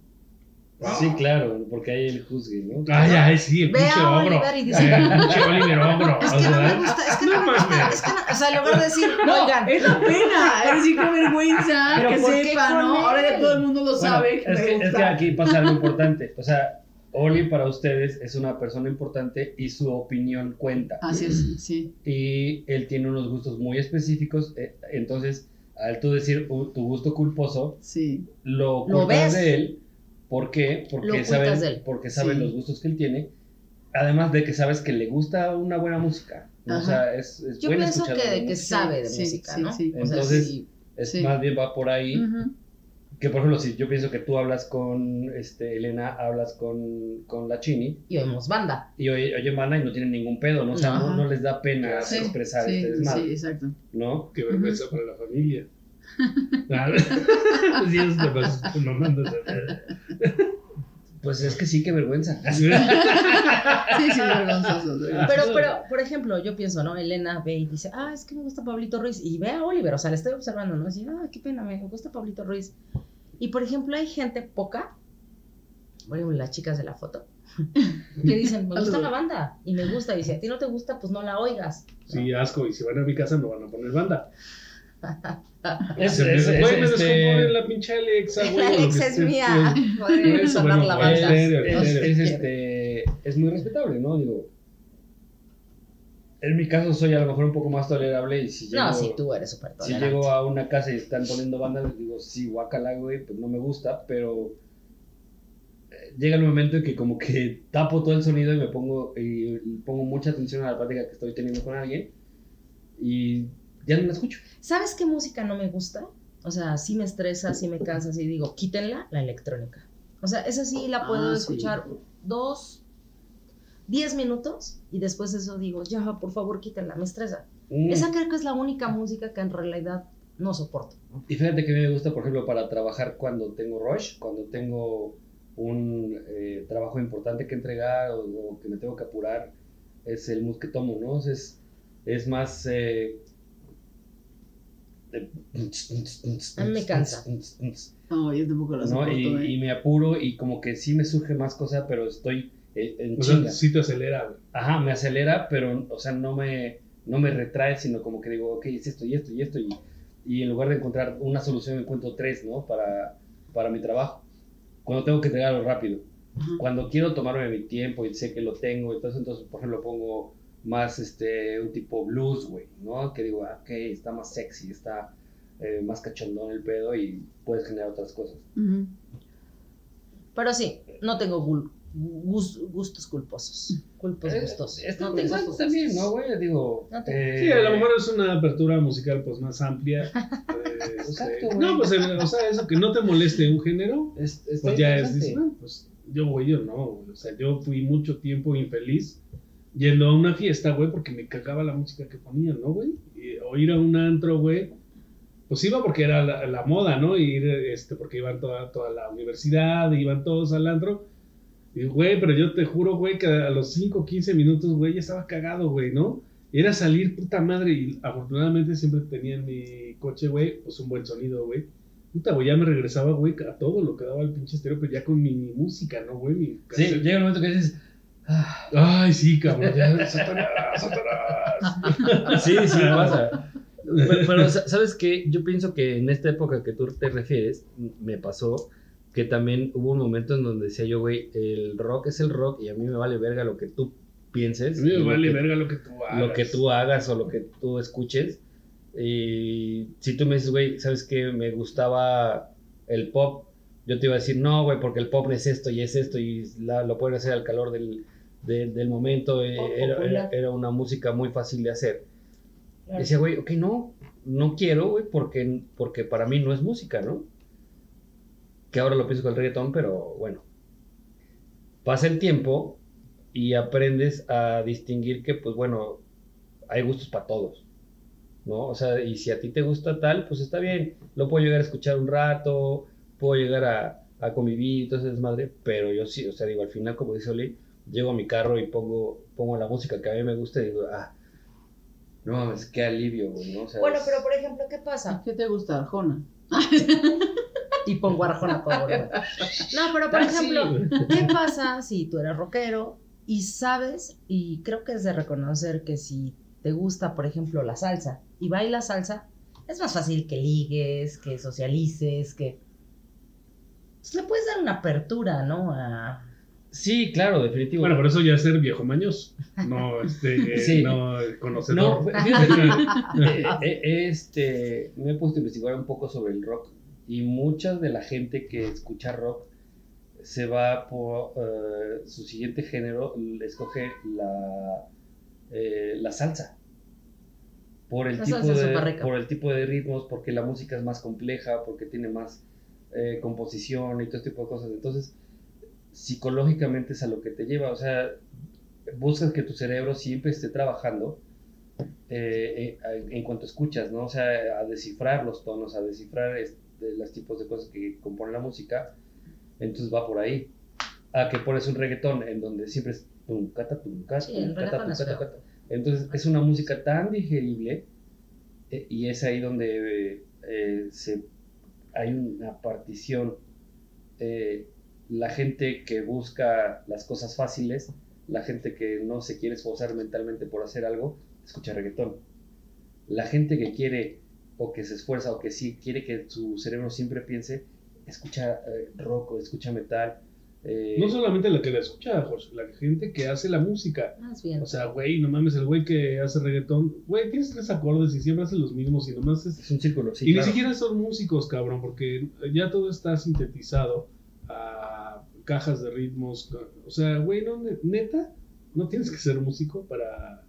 Speaker 2: Sí, claro, porque ahí el juzgue, ¿no?
Speaker 3: Ay, ay, sí, el pinche
Speaker 5: a
Speaker 3: ogro.
Speaker 5: Oliver y dice-
Speaker 3: Ay, el pinche Oliver ogro.
Speaker 5: Es
Speaker 3: o
Speaker 5: que no
Speaker 3: sea,
Speaker 5: me gusta, es que no,
Speaker 3: No
Speaker 5: me gusta,
Speaker 3: mames.
Speaker 5: es que no, o sea, en lugar de decir,
Speaker 4: No,
Speaker 5: oigan,
Speaker 4: es la pena. Es decir, qué vergüenza
Speaker 5: Pero
Speaker 4: que
Speaker 5: ¿por qué
Speaker 4: sepa, ¿no?
Speaker 5: él?
Speaker 4: Ahora ya todo el mundo lo
Speaker 2: Bueno,
Speaker 4: sabe.
Speaker 2: es, que, es
Speaker 4: gusta.
Speaker 2: que aquí pasa algo importante. O sea, Oli para ustedes es una persona importante y su opinión cuenta.
Speaker 4: Así es, sí.
Speaker 2: Y él tiene unos gustos muy específicos. eh, entonces, al tú decir uh, tu gusto culposo,
Speaker 4: Sí,
Speaker 2: lo
Speaker 5: Lo ves.
Speaker 2: de él. ¿Por qué? Porque
Speaker 5: él.
Speaker 2: porque sabes
Speaker 4: Sí.
Speaker 2: los gustos que él tiene. Además de que sabes que le gusta una buena música. ¿no? O sea, es, es
Speaker 5: yo
Speaker 2: buen
Speaker 5: pienso que,
Speaker 2: de
Speaker 5: que sabe de
Speaker 4: Sí,
Speaker 5: música,
Speaker 4: sí,
Speaker 5: ¿no?
Speaker 4: sí.
Speaker 5: O sea,
Speaker 2: Entonces-
Speaker 5: sí.
Speaker 2: Es
Speaker 4: Sí.
Speaker 2: más bien va por ahí.
Speaker 4: Ujú.
Speaker 2: Que por ejemplo, si yo pienso que tú hablas con este, Elena, hablas con, con la Chini,
Speaker 5: y oímos banda.
Speaker 2: y oye, oye mana y no tienen ningún pedo, ¿no? O sea, no, no les da pena
Speaker 3: Sí,
Speaker 2: expresar
Speaker 4: sí,
Speaker 2: este
Speaker 4: sí,
Speaker 2: desmadre,
Speaker 4: exacto.
Speaker 2: ¿no?
Speaker 3: Qué vergüenza para la familia. Sí,
Speaker 2: Pues es que sí, qué vergüenza.
Speaker 4: Sí, sí, vergonzoso.
Speaker 5: Pero, pero, por ejemplo, yo pienso, ¿no? Elena ve y dice, ah, es que me gusta Pablito Ruiz. Y ve a Oliver, o sea, le estoy observando, ¿no? Dice, ah, qué pena, me gusta Pablito Ruiz. Y, por ejemplo, hay gente poca, por ejemplo, las chicas de la foto, que dicen, me gusta la banda y me gusta. Y si a ti no te gusta, pues no la oigas.
Speaker 3: Sí, asco. Y si van a mi casa, no van a poner banda.
Speaker 2: Es, es- es-
Speaker 3: Güey, me
Speaker 2: este,
Speaker 3: la pinche Alexa, güey. que
Speaker 5: Alexa es mía.
Speaker 3: Eso,
Speaker 5: sonar la banda.
Speaker 2: es- este, es muy respetable, ¿no? Digo, En mi caso soy a lo mejor un poco más tolerable y si llego,
Speaker 5: No, sí, tú eres súper
Speaker 2: si
Speaker 5: tolerante.
Speaker 2: llego a una casa y están poniendo bandas, les digo, sí, guacala, güey, pues no me gusta, pero eh, llega el momento en que como que tapo todo el sonido y me pongo, y pongo mucha atención a la plática que estoy teniendo con alguien y ya no la escucho.
Speaker 5: ¿Sabes qué música no me gusta? O sea, sí me estresa, sí me cansa, sí digo, quítenla, la electrónica. O sea, esa sí la puedo
Speaker 4: Ah, sí.
Speaker 5: escuchar dos, diez minutos y después eso digo, ya, por favor, quítenla, me estresa.
Speaker 2: Mm.
Speaker 5: Esa creo que es la única música que en realidad no soporto.
Speaker 2: Y fíjate que a mí me gusta, por ejemplo, para trabajar cuando tengo rush, cuando tengo un eh, trabajo importante que entregar o, o que me tengo que apurar, es el mood que tomo, ¿no? Es, es más... eh, de-
Speaker 5: A mí me cansa.
Speaker 4: No, yo tampoco la
Speaker 2: ¿no? Y,
Speaker 4: ¿eh?
Speaker 2: y me apuro y como que sí me surge más cosas, pero estoy eh, en
Speaker 3: O sea,
Speaker 2: chinga.
Speaker 3: sí te acelera.
Speaker 2: Ajá, me acelera, pero, o sea, no me, no me retrae, sino como que digo, ok, es esto y esto y esto, y, y en lugar de encontrar una solución, encuentro tres, ¿no? Para, para mi trabajo. Cuando tengo que entregarlo rápido.
Speaker 4: Ajá.
Speaker 2: Cuando quiero tomarme mi tiempo y sé que lo tengo, entonces, entonces por ejemplo, pongo más, este, un tipo blues, güey, ¿no? Que digo, ah, ok, está más sexy, está eh, más cachondón el pedo y puedes generar otras cosas.
Speaker 5: Pero sí, no tengo gul- gustos culposos. Culpos
Speaker 2: Eh,
Speaker 5: gustosos. No tengo gustos.
Speaker 2: también, ¿no, güey? Digo,
Speaker 5: No tengo-
Speaker 2: eh,
Speaker 3: Sí, a lo mejor es una apertura musical pues más amplia. eh,
Speaker 2: Exacto,
Speaker 3: este,
Speaker 2: güey.
Speaker 3: no, pues el- o sea, eso que no te moleste un género,
Speaker 2: es,
Speaker 3: pues ya es, dices, "Ah, pues yo güey, yo no, güey. o sea, yo fui mucho tiempo infeliz yendo a una fiesta, güey, porque me cagaba la música que ponían, ¿no, güey? O ir a un antro, güey, pues iba porque era la, la moda, ¿no? Ir, este, porque iban toda, toda la universidad, iban todos al antro. Y, güey, pero yo te juro, güey, que a los 5, 15 minutos, güey, ya estaba cagado, güey, ¿no? Era salir puta madre y afortunadamente siempre tenía en mi coche, güey, pues un buen sonido, güey. Puta, güey, ya me regresaba, güey, a todo lo que daba el pinche estéreo, pero ya con mi, música, ¿no, güey? Mi
Speaker 2: Sí, llega un momento que dices,
Speaker 3: Ay, sí, cabrón, ya, Satanás, Satanás.
Speaker 2: sí, sí pasa. Pero, pero, sa- ¿sabes qué? Yo pienso que en esta época que tú te refieres, me pasó que también hubo un momento en donde decía yo, güey, el rock es el rock y a mí me vale verga lo que tú pienses.
Speaker 3: A mí me
Speaker 2: lo
Speaker 3: vale
Speaker 2: que-
Speaker 3: verga lo que tú hagas.
Speaker 2: lo que tú hagas o lo que tú escuches. Y si tú me dices, güey, ¿sabes qué? Me gustaba el pop. Yo te iba a decir, no, güey, porque el pop es esto y es esto y la- lo pueden hacer al calor del, de- del momento. eh, era, era- era una música muy fácil de hacer.
Speaker 5: Claro.
Speaker 2: Decía, güey, ok, no, no quiero, güey, porque, porque para mí no es música, ¿no? Que ahora lo pienso con el reggaetón, pero bueno. Pasa el tiempo y aprendes a distinguir que, pues bueno, hay gustos para todos, ¿no? O sea, y si a ti te gusta tal, pues está bien, lo puedo llegar a escuchar un rato, puedo llegar a, a convivir ese desmadre, pero yo sí, o sea, digo, al final, como dice Oli, llego a mi carro y pongo, pongo la música que a mí me gusta y digo, ah, no mames, qué alivio, güey, ¿no? O sea,
Speaker 5: Bueno,
Speaker 2: es-
Speaker 5: pero por ejemplo, ¿qué pasa?
Speaker 4: ¿Qué te gusta, Arjona?
Speaker 5: Y pongo Arjona todo. No, pero por
Speaker 3: Ah,
Speaker 5: ejemplo, ¿qué pasa si tú eres rockero y sabes, y creo que es de reconocer que si te gusta, por ejemplo, la salsa y bailas salsa, es más fácil que ligues, que socialices, que... Pues le puedes dar una apertura, ¿no? A...
Speaker 2: Sí, claro, definitivo.
Speaker 3: Bueno, por eso ya ser viejo mañoso. No, este,
Speaker 2: Sí.
Speaker 3: no
Speaker 2: No,
Speaker 3: conocedor.
Speaker 2: fíjate eh, eh, este, me he puesto a investigar un poco sobre el rock y mucha de la gente que escucha rock se va por eh, su siguiente género, escoge la, eh, la salsa. Por el,
Speaker 5: La
Speaker 2: tipo
Speaker 5: salsa
Speaker 2: de, por el tipo de ritmos, porque la música es más compleja, porque tiene más eh, composición y todo este tipo de cosas. Entonces, psicológicamente es a lo que te lleva. O sea, buscas que tu cerebro siempre esté trabajando eh, eh, en cuanto escuchas, ¿no? O sea, a descifrar los tonos, a descifrar este, los tipos de cosas que componen la música. Entonces va por ahí. A que pones un reggaetón en donde siempre es tum, cata, tum, cata,
Speaker 5: Sí,
Speaker 2: tum. Entonces es una música tan digerible eh, y es ahí donde eh, se, hay una partición. Eh, la gente que busca las cosas fáciles, la gente que no se quiere esforzar mentalmente por hacer algo, escucha reggaetón. La gente que quiere o que se esfuerza o que sí quiere que su cerebro siempre piense, escucha eh, rock o escucha metal, Eh,
Speaker 3: No solamente la que la escucha, Jorge, la gente que hace la música.
Speaker 5: Más bien.
Speaker 3: O sea, güey, no mames, el güey que hace reggaetón, güey, tienes tres acordes y siempre hace los mismos y nomás es...
Speaker 2: es un círculo, sí.
Speaker 3: y
Speaker 2: claro.
Speaker 3: ni siquiera son músicos, cabrón, porque ya todo está sintetizado a cajas de ritmos. O sea, güey, no, ne- neta, no tienes que ser músico para,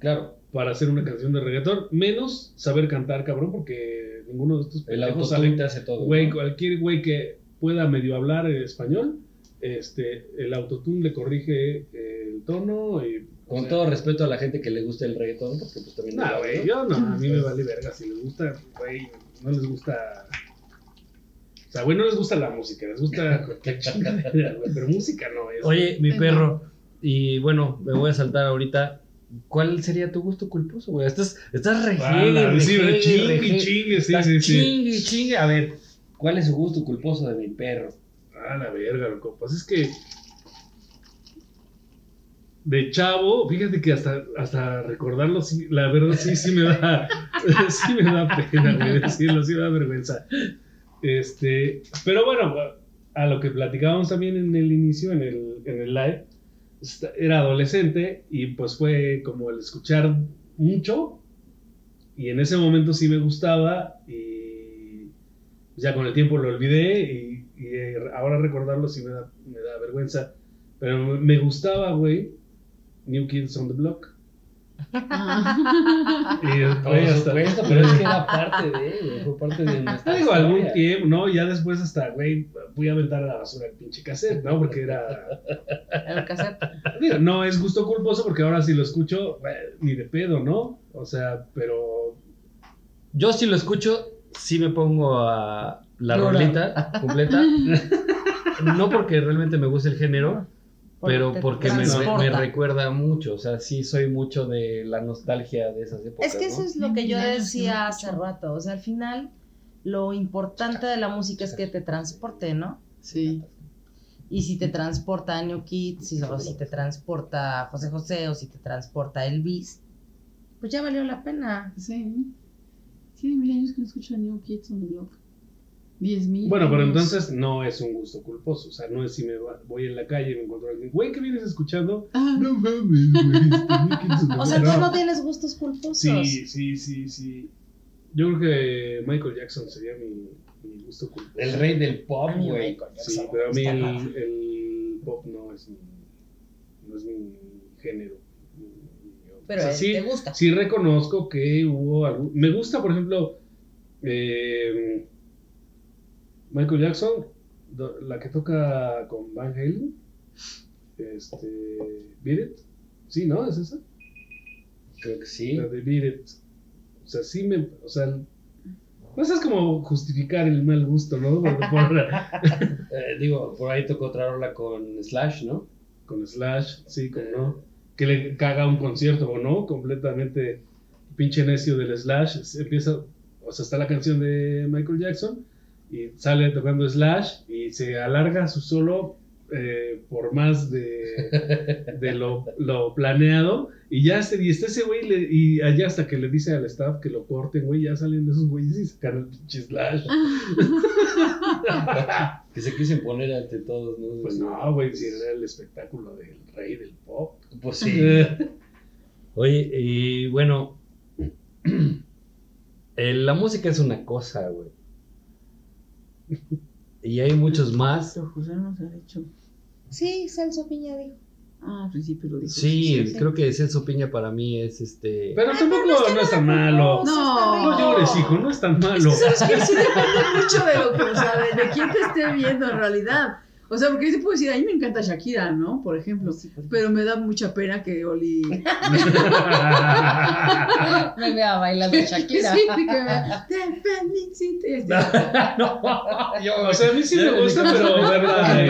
Speaker 2: Claro,
Speaker 3: para hacer una canción de reggaetón, menos saber cantar, cabrón, porque ninguno de estos
Speaker 2: el autotune te hace todo.
Speaker 3: Güey,
Speaker 2: ¿no?
Speaker 3: cualquier güey que pueda medio hablar en español, este, el autotune le corrige eh, el tono y...
Speaker 2: Con
Speaker 3: sea,
Speaker 2: todo respeto a la gente que le gusta el reggaetón, porque pues también...
Speaker 3: No, güey, yo no, a mí me vale verga. Si les gusta, güey, no les gusta... O sea, güey, no les gusta la música, les gusta cualquier chingadera, güey, pero música no es.
Speaker 2: Oye, mi perro, y bueno, me voy a saltar ahorita. ¿Cuál sería tu gusto culposo, güey? Estás, estás
Speaker 3: Ah,
Speaker 2: jegue, re
Speaker 3: sí, chingue, chingue, sí, sí, sí.
Speaker 2: chingue, chingue. A ver, ¿cuál es su gusto culposo de mi perro?
Speaker 3: Ah, la verga, loco. Pues es que. De chavo, fíjate que hasta, hasta recordarlo, sí, la verdad sí, sí me da, sí me da pena, güey, decirlo, sí me da vergüenza. Este, pero bueno, a lo que platicábamos también en el inicio, en el, en el live, era adolescente y pues fue como el escuchar mucho y en ese momento sí me gustaba y ya con el tiempo lo olvidé y, eh, ahora recordarlo sí me da, me da vergüenza. Pero me gustaba, güey, New Kids on the Block.
Speaker 4: Ah.
Speaker 3: Y después hasta...
Speaker 2: supuesto, pero es que era parte de, güey, fue parte de nuestra
Speaker 3: Digo, algún tiempo, ¿no? Ya después hasta, güey, fui a aventar a la basura el pinche cassette, ¿no? Porque era...
Speaker 5: El cassette.
Speaker 3: Digo, no es gusto culposo porque ahora si lo escucho, güey, ni de pedo, ¿no? O sea, pero...
Speaker 2: Yo si lo escucho, sí me pongo a la rolita completa. no porque realmente me guste el género, pero porque me, recuerda mucho. O sea, sí soy mucho de la nostalgia de esas épocas.
Speaker 5: Es que eso
Speaker 2: ¿no?
Speaker 5: es lo que yo decía hace rato. O sea, al final, lo importante de la música es que te transporte, ¿no?
Speaker 4: Sí.
Speaker 5: Y si te transporta a New Kids, si- o si te transporta a José José, o si te transporta a Elvis, pues ya valió la pena.
Speaker 4: Sí. Tiene mil años que no escucho a New Kids on the Block. Diez mil.
Speaker 3: Bueno, pero entonces no es un gusto culposo. O sea, no es si me va- voy en la calle y me encuentro a alguien, güey, ¿qué vienes escuchando?
Speaker 4: Ah,
Speaker 3: No mames, güey. este,
Speaker 5: O sea,
Speaker 3: Block".
Speaker 5: tú no tienes gustos culposos.
Speaker 3: Sí, sí, sí, sí. Yo creo que Michael Jackson sería mi, mi gusto culposo.
Speaker 2: El rey del pop, güey.
Speaker 3: Sí, pero a mí el, pop no es mi, no es mi género.
Speaker 5: Pero
Speaker 3: O sea,
Speaker 5: él
Speaker 3: sí,
Speaker 5: te gusta.
Speaker 3: sí reconozco que hubo algún... Me gusta, por ejemplo, eh, Michael Jackson, la que toca con Van Halen. Este, Beat It. Sí, ¿no? ¿Es esa?
Speaker 2: Creo que sí.
Speaker 3: La de Beat It. O sea, sí me... O sea, pues es como justificar el mal gusto, ¿no? Por- por-
Speaker 2: Eh, digo, por ahí tocó otra rola con Slash, ¿no?
Speaker 3: con Slash, sí, como no. Que le caga un concierto, o no, completamente pinche necio del Slash. Empieza, o sea, está la canción de Michael Jackson y sale tocando Slash y se alarga su solo eh, por más de, de lo, lo planeado. Y ya este, y está ese güey, le- y allá hasta que le dice al staff que lo corten, güey, ya salen de esos güeyes y sacan el pinche Slash.
Speaker 2: Que se quiso imponer ante todos, ¿no?
Speaker 3: Pues no, güey, si era el espectáculo del rey del pop.
Speaker 2: Pues sí. Oye, y bueno, eh, la música es una cosa, güey. Y hay muchos más.
Speaker 4: Pero José no se ha dicho.
Speaker 5: Sí, Celso Piña dijo.
Speaker 4: Ah, al principio lo dijo.
Speaker 2: Sí,
Speaker 5: sí.
Speaker 2: creo que Celso Piña para mí es este.
Speaker 3: Pero tampoco no, es tan malo.
Speaker 4: No.
Speaker 3: No llores, hijo, no es tan malo.
Speaker 4: ¿Sabes qué? Sí depende mucho de lo que, o sea, de, de quién te esté viendo en realidad. O sea, porque yo te puedo decir, a mí me encanta Shakira, ¿no? Por ejemplo. Pero me da mucha pena que Oli.
Speaker 5: Me vea bailando Shakira.
Speaker 4: Sí, que me- Te felicito.
Speaker 2: No, yo,
Speaker 3: O sea, a mí sí me gusta, pero verla. eh,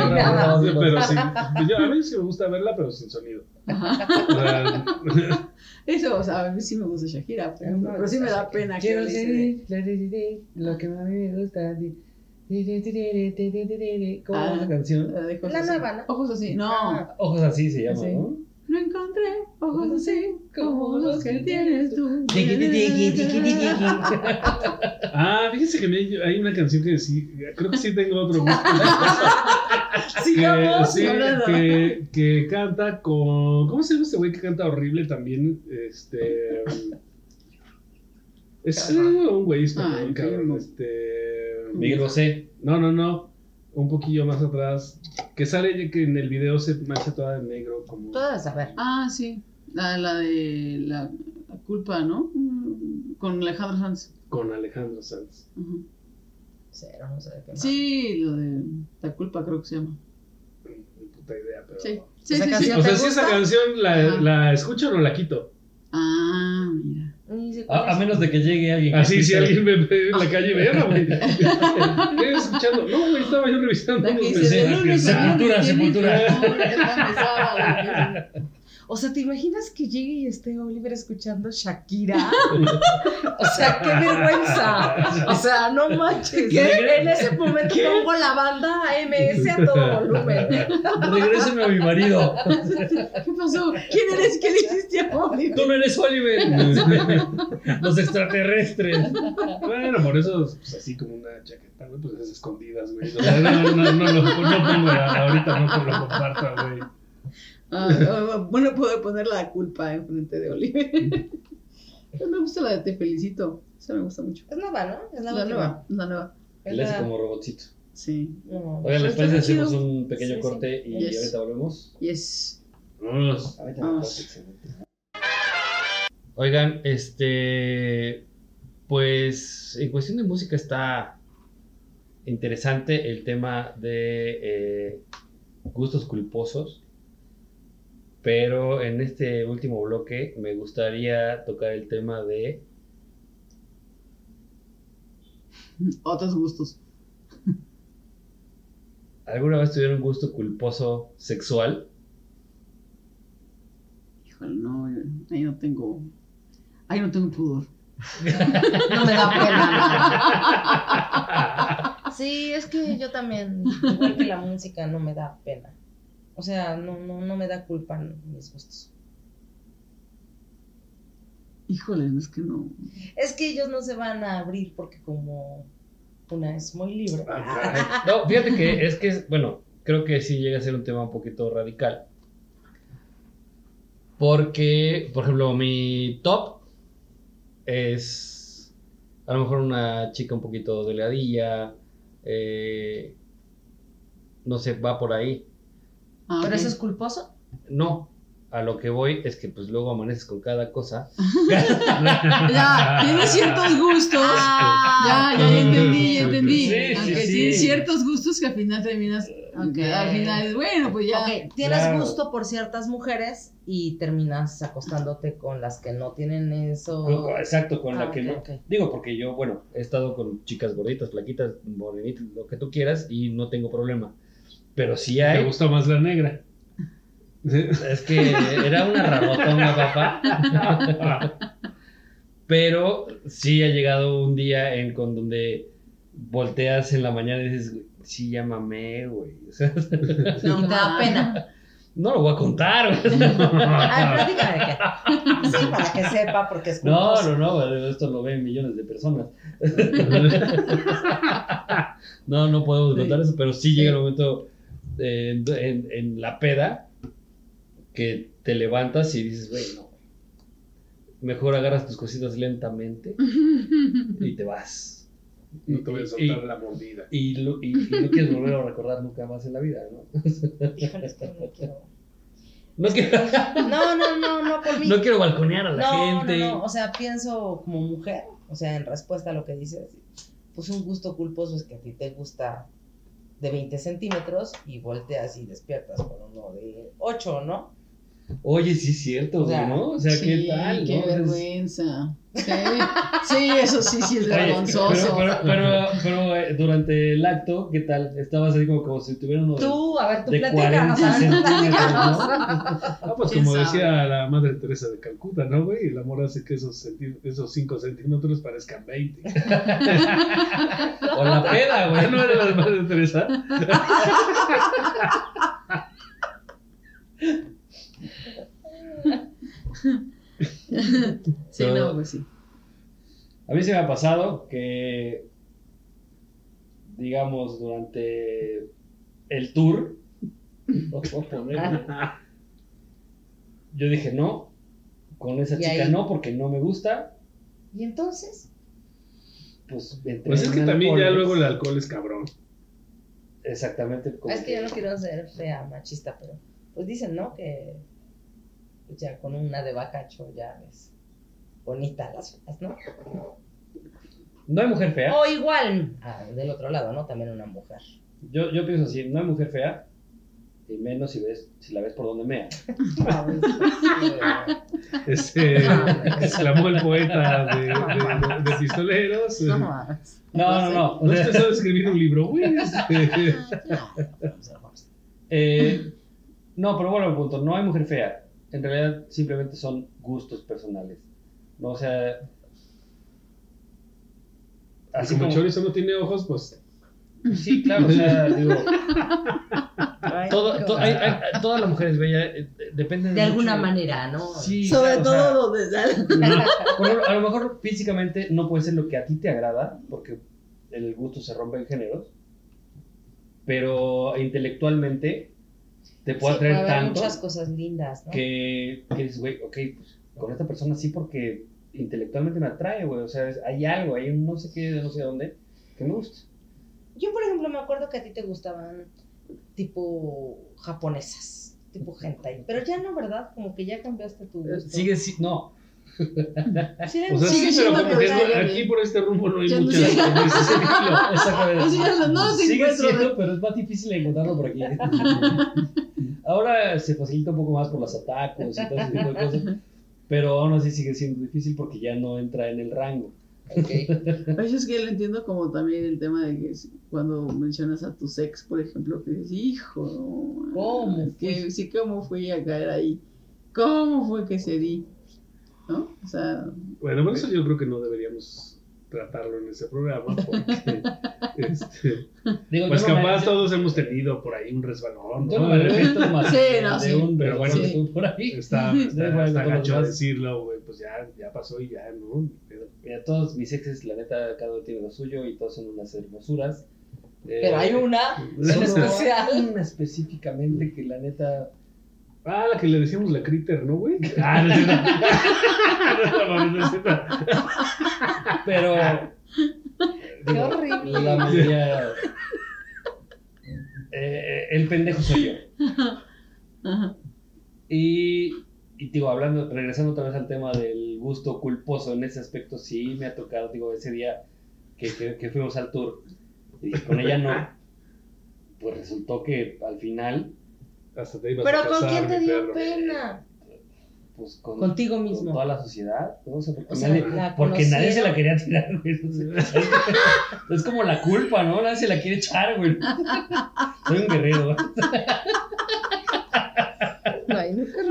Speaker 3: pero
Speaker 2: ya.
Speaker 3: sí, yo- a mí sí me gusta verla, pero sin sonido.
Speaker 4: Eso, o sea, a mí sí me gusta Shakira, pero sí me da pena que
Speaker 2: Quiero ser lo que a mí me gusta. ¿Cómo
Speaker 4: Ah.
Speaker 2: es la canción?
Speaker 4: la de ojos
Speaker 5: La
Speaker 4: así.
Speaker 5: nueva, ¿no?
Speaker 4: Ojos así, no.
Speaker 5: Ah.
Speaker 2: Ojos así se llama,
Speaker 4: Sí.
Speaker 2: ¿no?
Speaker 4: No encontré ojos así como los que tienes tú.
Speaker 3: Ah, fíjense que me- hay una canción que sí, creo que sí tengo otro gusto. Que, sí,
Speaker 4: hablando.
Speaker 3: que, que canta con. ¿Cómo se llama este güey que canta horrible también? Este. Es eh, un güey español, cabrón. Este.
Speaker 2: Miguel Bosé.
Speaker 3: No, no, no. Un poquillo más atrás. Que sale que en el video se hace toda de negro. Como...
Speaker 5: Tú debes saber.
Speaker 4: Ah, sí. La, la de la, la culpa, ¿no? Con Alejandro Sanz.
Speaker 3: Con Alejandro Sanz.
Speaker 5: Cero, no sé de qué.
Speaker 4: Sí, lo de la culpa creo que se llama.
Speaker 3: Ni puta idea, pero.
Speaker 4: Sí, sí,
Speaker 5: ¿Esa
Speaker 4: sí?
Speaker 3: O sea,
Speaker 5: ¿Te
Speaker 3: si esa canción la, la escucho o no la quito.
Speaker 4: Ah, mira.
Speaker 5: Ni
Speaker 2: A, menos de que llegue alguien.
Speaker 3: Así, si alguien me ve en la calle, vean, güey. ¿Qué escuchando? No, güey, estaba yo revisando
Speaker 2: Sepultura, sepultura.
Speaker 5: O sea, ¿te imaginas que llegue y esté Oliver escuchando Shakira? o sea, qué vergüenza. O sea, no manches. En ese momento pongo la banda AMS a todo volumen.
Speaker 2: Regréseme a mi marido.
Speaker 4: ¿Qué pasó? ¿Quién eres? ¿Qué le hiciste a Oliver?
Speaker 2: Tú no eres Oliver. Los extraterrestres.
Speaker 3: Bueno, por eso, pues así como una chaqueta, güey, pues es escondidas, güey. No, no, no, no, no ahorita no lo comparto, güey.
Speaker 4: Ah, ah, bueno, puedo poner la culpa enfrente de Oliver. Pero me gusta la de Te Felicito. Esa me gusta mucho.
Speaker 5: Es nueva, ¿no? Es la,
Speaker 4: La nueva, la nueva.
Speaker 5: Es
Speaker 2: Él
Speaker 5: la-
Speaker 2: como robotcito.
Speaker 4: Sí.
Speaker 5: no.
Speaker 2: Oigan, ¿les parece hacemos un pequeño
Speaker 5: Sí, sí.
Speaker 2: corte y
Speaker 4: Yes.
Speaker 2: ahorita volvemos?
Speaker 4: Yes.
Speaker 3: Vámonos.
Speaker 2: Ahorita
Speaker 4: Vamos.
Speaker 2: Oigan, este. Pues en cuestión de música está interesante el tema de eh, gustos culposos. Pero en este último bloque me gustaría tocar el tema de.
Speaker 4: Otros gustos.
Speaker 2: ¿Alguna vez tuvieron un gusto culposo sexual?
Speaker 4: Híjole, no, ahí no tengo. Ahí no tengo pudor.
Speaker 5: No me da pena. Sí, es que yo también, igual que la música, no me da pena. O sea, no, no, no me da culpa mis gustos.
Speaker 4: Híjole, es que no.
Speaker 5: Es que ellos no se van a abrir porque como una es muy libre.
Speaker 3: Ah.
Speaker 2: No, fíjate que es que, es- bueno, creo que sí llega a ser un tema un poquito radical. Porque, por ejemplo, mi top es a lo mejor una chica un poquito delgadilla, eh, no sé, va por ahí.
Speaker 4: Ah,
Speaker 5: ¿Pero
Speaker 4: ok.
Speaker 5: eso es culposo?
Speaker 2: No, a lo que voy es que pues luego amaneces con cada cosa.
Speaker 4: Ya, tienes ciertos gustos.
Speaker 5: Ah,
Speaker 4: ya, ya, ya entendí, ya entendí.
Speaker 2: Sí,
Speaker 4: Aunque
Speaker 2: sí.
Speaker 4: tienes ciertos gustos que al final terminas. Aunque al final es bueno, pues ya.
Speaker 5: Ok, tienes
Speaker 2: Claro.
Speaker 5: gusto por ciertas mujeres y terminas acostándote con las que no tienen eso.
Speaker 2: Exacto, con
Speaker 5: Ah,
Speaker 2: la que no. Digo, porque yo, bueno, he estado con chicas gorditas, flaquitas, morenitas, lo que tú quieras, y no tengo problema. Pero sí
Speaker 3: Me
Speaker 2: hay.
Speaker 3: gusta más la negra.
Speaker 2: Es que era una rabotona, papá. Pero sí ha llegado un día en con donde volteas en la mañana y dices, sí, mamé, güey. O sea,
Speaker 5: y te da pena.
Speaker 2: no lo voy a contar, güey.
Speaker 5: Platícame de qué. Sí, para que sepa, porque es
Speaker 2: No, no, no, esto lo ven millones de personas. No, no podemos
Speaker 4: Sí.
Speaker 2: contar eso, pero sí llega el momento eh, en, en- en la peda que te levantas y dices, güey, no. Mejor agarras tus cositas lentamente y te vas.
Speaker 3: No te voy a
Speaker 2: Y-
Speaker 3: soltar la mordida.
Speaker 2: Y, lo- y- y no quieres volver a recordar nunca más en la vida, ¿no?
Speaker 5: Híjole, es que no quiero.
Speaker 2: No quiero,
Speaker 5: No, no, no, no por mí.
Speaker 2: no quiero balconear a la
Speaker 5: no,
Speaker 2: gente.
Speaker 5: no, no, o sea, pienso como mujer, o sea, en respuesta a lo que dices, pues un gusto culposo es que a ti te gusta de 20 centímetros y volteas y despiertas con uno de 8, ¿no?
Speaker 2: Oye, sí es cierto,
Speaker 5: O sea,
Speaker 2: güey, ¿no? O sea, ¿qué tal?
Speaker 4: Qué
Speaker 2: no?
Speaker 4: Vergüenza. Sí, sí, eso sí, sí es vergonzoso.
Speaker 2: Pero, pero, pero, pero, eh, durante el acto, ¿qué tal? Estabas así como, como si tuviera uno de-
Speaker 5: Tú, a ver, tú platícanos,
Speaker 2: 40
Speaker 5: a ver, tú
Speaker 2: centímetros,
Speaker 5: platícanos.
Speaker 2: ¿no?
Speaker 3: Ah, pues
Speaker 4: ¿Quién
Speaker 3: como
Speaker 4: sabe?
Speaker 3: decía la madre Teresa de Calcuta, ¿no, güey? El amor hace que esos, esos 5 centímetros parezcan 20.
Speaker 2: O la peda, güey.
Speaker 3: ¿No era la madre Teresa?
Speaker 4: Sí, no, pues sí.
Speaker 2: A mí se me ha pasado que, digamos, durante el tour, no puedo ponerle, yo dije no, con esa chica
Speaker 5: ahí-
Speaker 2: no, porque no me gusta,
Speaker 5: ¿Y entonces?
Speaker 2: pues
Speaker 3: Pues es que también ya luego el alcohol es cabrón.
Speaker 2: Exactamente. como
Speaker 5: es que yo no quiero ser fea, machista, pero pues dicen, ¿no? Que ya con una de bacacho ya es bonita las feas, ¿no?
Speaker 2: No hay mujer fea.
Speaker 5: O igual, ah, del otro lado, ¿no? También una mujer.
Speaker 2: Yo, yo pienso así, no hay mujer fea, y menos si ves, si la ves por donde mea.
Speaker 3: Este, exclamó el poeta de, de- de pistoleros.
Speaker 5: No.
Speaker 2: No, no, no.
Speaker 3: No te sabes escribir un libro, güey. Este,
Speaker 2: Eh, no, pero bueno, al punto, no hay mujer fea. En realidad simplemente son gustos personales. No, o sea...
Speaker 3: Así como Chorizo no tiene ojos, pues
Speaker 2: Sí, claro, o sea, digo, todo, to- hay- hay- toda la mujer es bella, eh, depende
Speaker 5: De alguna
Speaker 2: mucho-
Speaker 5: manera, ¿no?
Speaker 2: Sí,
Speaker 4: Sobre
Speaker 2: claro, o sea,
Speaker 4: todo donde
Speaker 2: por ejemplo, a lo mejor físicamente no puede ser lo que a ti te agrada, porque el gusto se rompe en géneros, pero intelectualmente te puede
Speaker 5: Sí,
Speaker 2: atraer tanto
Speaker 5: muchas cosas lindas, ¿no?
Speaker 2: que, que dices, güey, ok, pues con esta persona sí porque intelectualmente me atrae, güey, o sea, es- hay algo, hay un no sé qué, no sé dónde, que me gusta.
Speaker 5: Yo, por ejemplo, me acuerdo que a ti te gustaban tipo japonesas, tipo hentai, pero ya no, ¿verdad? Como que ya cambiaste tu gusto.
Speaker 2: Sigue, sí, no,
Speaker 5: Sí,
Speaker 3: O sea,
Speaker 4: Sigue
Speaker 3: sí, pero como que no- aquí por este rumbo no hay
Speaker 4: Ya no
Speaker 3: muchas. estilo.
Speaker 2: exactamente.
Speaker 4: No, no te
Speaker 2: Sigue siendo, pero es más difícil encontrarlo por aquí. Ahora se facilita un poco más por los atacos y todo ese tipo de cosas, pero aún así sigue siendo difícil porque ya no entra en el rango.
Speaker 5: Ok.
Speaker 4: Pues es que lo entiendo como también el tema de que cuando mencionas a tu sex, por ejemplo, que dices, hijo, no,
Speaker 5: ¿Cómo
Speaker 4: es que sí, ¿cómo fui a caer ahí? ¿Cómo fue que se di? ¿No? O sea,
Speaker 3: Bueno, por eso yo creo que no deberíamos tratarlo en ese programa, porque este,
Speaker 2: Digo,
Speaker 3: pues
Speaker 2: yo no me-
Speaker 3: capaz todos hemos tenido por ahí un resbalón.
Speaker 2: yo
Speaker 3: ¿no?
Speaker 2: me arrepiento más
Speaker 4: Sí,
Speaker 2: de,
Speaker 4: no,
Speaker 2: de
Speaker 4: sí.
Speaker 2: un
Speaker 3: Pero bueno,
Speaker 4: sí.
Speaker 2: por ahí.
Speaker 3: Está, está, está gacho decirlo, güey, pues ya, ya pasó y ya, ¿no? Ni pedo.
Speaker 2: Mira, todos mis exes, la neta, cada uno tiene lo suyo y todos son unas hermosuras. Eh,
Speaker 5: Pero hay una en
Speaker 2: solo
Speaker 5: especial.
Speaker 2: una específicamente que la neta
Speaker 3: Ah, la que le decíamos la critter, ¿no, güey? Ah, no es cierto. No, no, no, no es cierto.
Speaker 2: Pero.
Speaker 5: Qué
Speaker 2: digo,
Speaker 5: horrible.
Speaker 2: La mayoría. eh, el pendejo soy yo.
Speaker 4: ajá.
Speaker 2: Y, y digo, hablando, regresando otra vez al tema del gusto culposo en ese aspecto, sí me ha tocado, digo, ese día que, que, que fuimos al tour y con ella no. Pues resultó que al final,
Speaker 3: Hasta te ibas
Speaker 5: Pero
Speaker 3: a
Speaker 5: ¿con quién te dio
Speaker 3: perro.
Speaker 5: pena?
Speaker 2: pues con,
Speaker 5: Contigo
Speaker 2: con
Speaker 5: mismo.
Speaker 2: toda la sociedad, no sé, porque,
Speaker 5: O sea,
Speaker 2: nadie,
Speaker 5: la
Speaker 2: porque nadie se la quería tirar, güey. no sé. Es como la culpa, ¿no? Nadie se la quiere echar, güey. Soy un guerrero.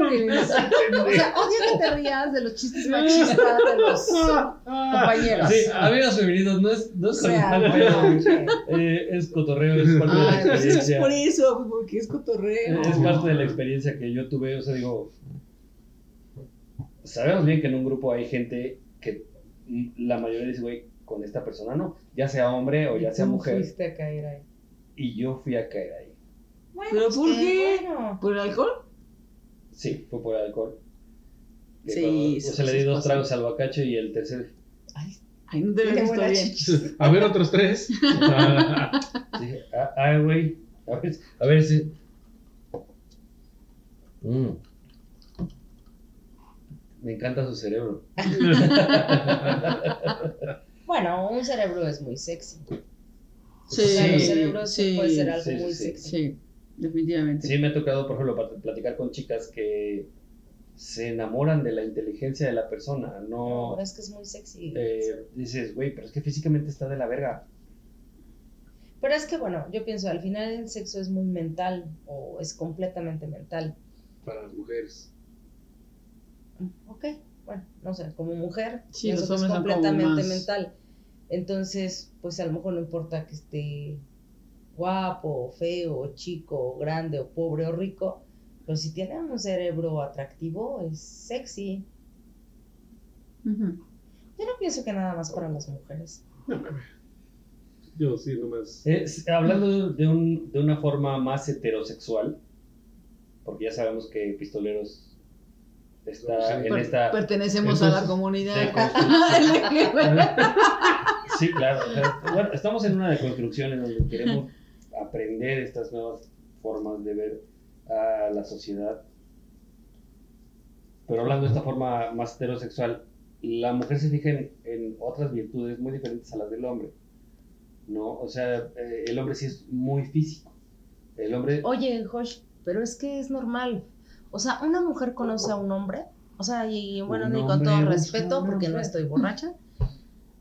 Speaker 5: O sea, odio que te rías de los chistes machistas de los compañeros.
Speaker 2: Sí, amigos femeninos, no es, no
Speaker 5: O
Speaker 2: es
Speaker 5: sea,
Speaker 2: pedo,
Speaker 5: no,
Speaker 2: eh, es cotorreo, es parte de la
Speaker 4: pues es
Speaker 2: experiencia.
Speaker 4: por eso, porque es cotorreo.
Speaker 2: Es parte de la experiencia que yo tuve, o sea, digo, sabemos bien que en un grupo hay gente que la mayoría dice, güey, con esta persona no, ya sea hombre o ya sea
Speaker 5: ¿Cómo
Speaker 2: mujer,
Speaker 5: fuiste a caer ahí?
Speaker 2: y yo fui a caer ahí.
Speaker 5: Bueno,
Speaker 4: ¿Pero
Speaker 5: pues
Speaker 4: por qué?
Speaker 5: bueno.
Speaker 4: ¿Por el alcohol?
Speaker 2: Sí, fue por el alcohol. Que
Speaker 4: Sí,
Speaker 2: cuando- o
Speaker 4: sí,
Speaker 2: sea, le di dos
Speaker 4: pasa.
Speaker 2: tragos al bacacho y el tercer
Speaker 4: Ay, no te bien.
Speaker 5: chichis.
Speaker 3: A ver, otros tres.
Speaker 2: Dije, ah, ah, güey, a ver, a ver si... Mm. Me encanta su cerebro.
Speaker 5: Bueno, un cerebro es muy sexy.
Speaker 4: Sí,
Speaker 5: O sea, los
Speaker 2: Sí,
Speaker 5: cerebros
Speaker 4: sí,
Speaker 5: puede ser algo
Speaker 2: sí, sí,
Speaker 5: muy
Speaker 2: sí.
Speaker 5: sexy.
Speaker 4: Sí, definitivamente.
Speaker 2: Sí, me ha tocado, por ejemplo, platicar con chicas que se enamoran de la inteligencia de la persona. No,
Speaker 5: es que es muy sexy.
Speaker 2: eh, dices, güey, pero es que físicamente está de la verga.
Speaker 5: Pero es que, bueno, yo pienso, al final el sexo es muy mental o es completamente mental.
Speaker 3: Para las mujeres.
Speaker 5: Ok, bueno, no sé, como mujer,
Speaker 4: Sí,
Speaker 5: que es completamente
Speaker 4: más-
Speaker 5: mental. Entonces, pues a lo mejor no importa que esté guapo, o feo, o chico, o grande, o pobre, o rico, pero si tiene un cerebro atractivo, es sexy. Yo no pienso que nada más para las mujeres.
Speaker 3: No. Yo sí, nomás.
Speaker 2: Es- hablando de, un- de una forma más heterosexual, porque ya sabemos que Pistoleros está en
Speaker 4: Per-
Speaker 2: esta...
Speaker 4: Pertenecemos a la comunidad.
Speaker 2: de Sí, claro. bueno, estamos en una deconstrucción en donde queremos aprender estas nuevas formas de ver a la sociedad. Pero hablando de esta forma más heterosexual, la mujer se fija en, en otras virtudes muy diferentes a las del hombre. ¿No? O sea, eh, el hombre sí es muy físico. El hombre.
Speaker 5: Oye, Josh, pero es que es normal. O sea, una mujer conoce a un hombre, o sea, y bueno, y con todo respeto, porque no estoy borracha.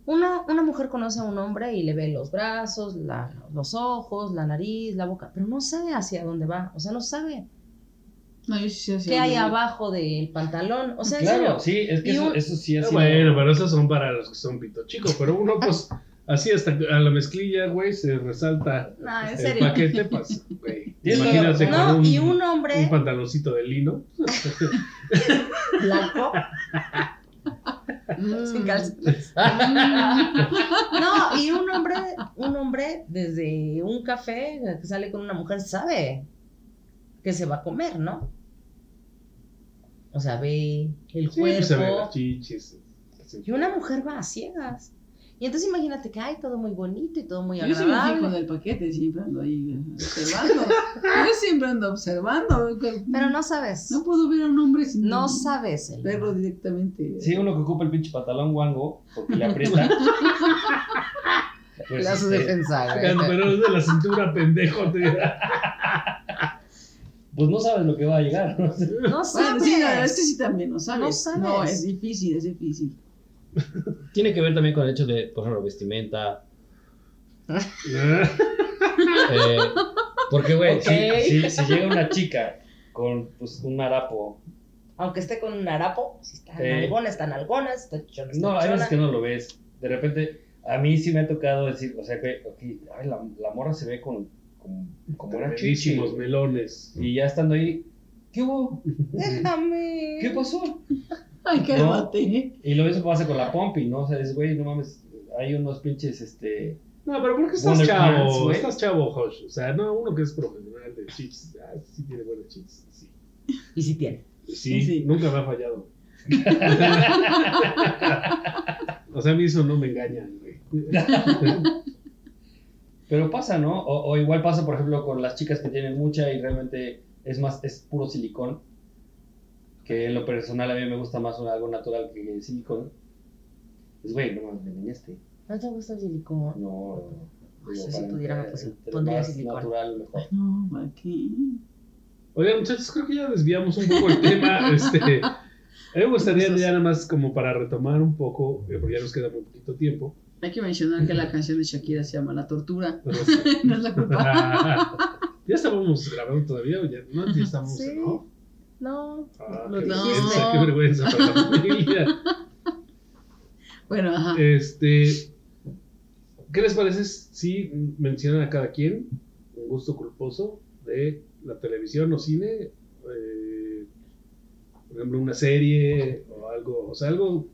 Speaker 5: Una, una mujer conoce a un hombre y le ve los brazos, la- los ojos, la nariz, la boca, pero no sabe hacia dónde va, o sea, no sabe
Speaker 4: No, yo sí
Speaker 5: qué hay abajo del pantalón, o sea,
Speaker 2: claro, sí, es que eso,
Speaker 5: un-
Speaker 2: eso sí ha
Speaker 3: Ah. Bueno, pero esos son para los que son pito chico. Pero uno, pues, así hasta a la mezclilla, güey, se resalta
Speaker 5: No, en
Speaker 3: el
Speaker 5: serio.
Speaker 3: paquete, pues, güey. Imagínate con
Speaker 5: No,
Speaker 3: un,
Speaker 5: y un hombre
Speaker 3: un pantaloncito de lino.
Speaker 5: blanco,
Speaker 4: Mm.
Speaker 5: sin calzones. No, y un hombre, un hombre desde un café que sale con una mujer sabe que se va a comer, ¿no? O sea, ve el
Speaker 3: Sí, pues, se ve las
Speaker 5: cuerpo. Y una mujer va a ciegas. Y entonces imagínate que hay todo muy bonito y todo muy
Speaker 4: Yo sí me fijo
Speaker 5: agradable.
Speaker 4: del paquete, siempre ando ahí observando. Yo siempre ando observando.
Speaker 5: Pero no sabes.
Speaker 4: No puedo ver a un hombre sin
Speaker 5: No sabes. Elena.
Speaker 4: verlo directamente.
Speaker 2: Sí, uno que ocupa el pinche pantalón guango porque le aprieta. pues,
Speaker 5: Le hace
Speaker 2: este,
Speaker 5: defensa,
Speaker 3: Pero es de la cintura, pendejo. te-
Speaker 2: pues no sabes lo que va a llegar. ¿no?
Speaker 5: No
Speaker 4: Bueno,
Speaker 5: sabes.
Speaker 4: sí, la verdad es que sí también, ¿no sabes?
Speaker 5: No sabes.
Speaker 4: No, es difícil, es difícil.
Speaker 7: Tiene que ver también con el hecho de, por ejemplo, vestimenta. Eh, porque, güey,
Speaker 5: Ok.
Speaker 2: Si, si- si llega una chica con pues, un harapo,
Speaker 5: Aunque esté con un harapo, si está
Speaker 2: Eh.
Speaker 5: nalgona, está nalgona, está chichona, está
Speaker 2: no, hay veces que no lo ves. De repente, a mí sí me ha tocado decir, o sea, que ok, ay, la, la morra se ve con, con como.
Speaker 3: Buenísimos melones.
Speaker 2: Y ya estando ahí, ¿qué hubo?
Speaker 5: Déjame.
Speaker 2: ¿Qué pasó?
Speaker 4: Ay, cálmate.
Speaker 2: Y lo mismo pasa con la pompi, ¿no? O sea, es, güey, no mames, hay unos pinches, este...
Speaker 3: No, pero porque estás
Speaker 2: Wonder
Speaker 3: chavo,
Speaker 2: Pants,
Speaker 3: estás chavo, Josh. O sea, no, uno que es profesional de chichis. Ah, sí tiene buenas chichis. Sí.
Speaker 5: Y si tiene.
Speaker 3: Sí,
Speaker 4: Sí.
Speaker 3: nunca me ha fallado. o sea, a mí eso no me engaña, güey.
Speaker 2: Pero pasa, ¿no? O, o igual pasa, por ejemplo, con las chicas que tienen mucha y realmente es más, es puro silicón. Que en lo personal a mí me gusta más un- algo natural que el silicón. Pues, güey, no mames, me engañaste.
Speaker 5: ¿No te gusta el silicón?
Speaker 2: No,
Speaker 5: Ay,
Speaker 2: digo,
Speaker 5: si pudiera, pondría
Speaker 2: más
Speaker 5: silicón.
Speaker 2: natural, mejor.
Speaker 4: No, aquí.
Speaker 3: Oigan, muchachos, creo que ya desviamos un poco el tema. Este, a mí me gustaría ya nada más como para retomar un poco, eh, porque ya nos queda muy poquito tiempo.
Speaker 4: Hay que mencionar que la canción de Shakira se llama La Tortura. No es la culpa.
Speaker 3: ya estábamos grabando todavía, o ya no, ya estamos
Speaker 5: Sí.
Speaker 3: off.
Speaker 5: No.
Speaker 3: Ah,
Speaker 5: Lo
Speaker 3: qué
Speaker 5: dijiste.
Speaker 3: vergüenza, qué vergüenza para la familia.
Speaker 4: Bueno, ajá.
Speaker 3: Este, ¿qué les parece si mencionan a cada quien un gusto culposo de la televisión o cine? Eh, por ejemplo, una serie o algo, o sea, algo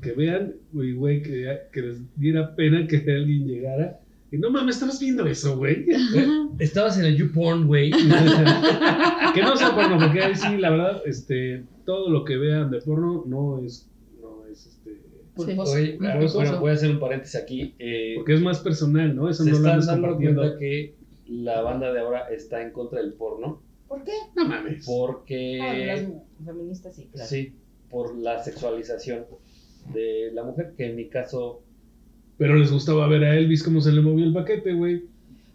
Speaker 3: que vean, y güey, que, que les diera pena que alguien llegara. Y no mames, estamos viendo eso, güey.
Speaker 7: estabas en el YouPorn, güey.
Speaker 3: que no sea porno, porque ahí sí, la verdad, este, todo lo que vean de porno no es, no es, este,
Speaker 4: Sí.
Speaker 2: Oye,
Speaker 4: Muy
Speaker 2: ah,
Speaker 4: culposo.
Speaker 2: bueno, voy a hacer un paréntesis aquí. Eh,
Speaker 3: porque es más personal, ¿no? Eso
Speaker 2: se
Speaker 3: no lo
Speaker 2: están dando
Speaker 3: compartiendo.
Speaker 2: cuenta que la banda de ahora está en contra del porno
Speaker 5: ¿Por qué?
Speaker 3: No mames.
Speaker 2: porque...
Speaker 5: Ah, las feministas sí, claro.
Speaker 2: Sí, por la sexualización de la mujer, que en mi caso,
Speaker 3: Pero les gustaba ver a Elvis cómo se le movió el paquete, güey.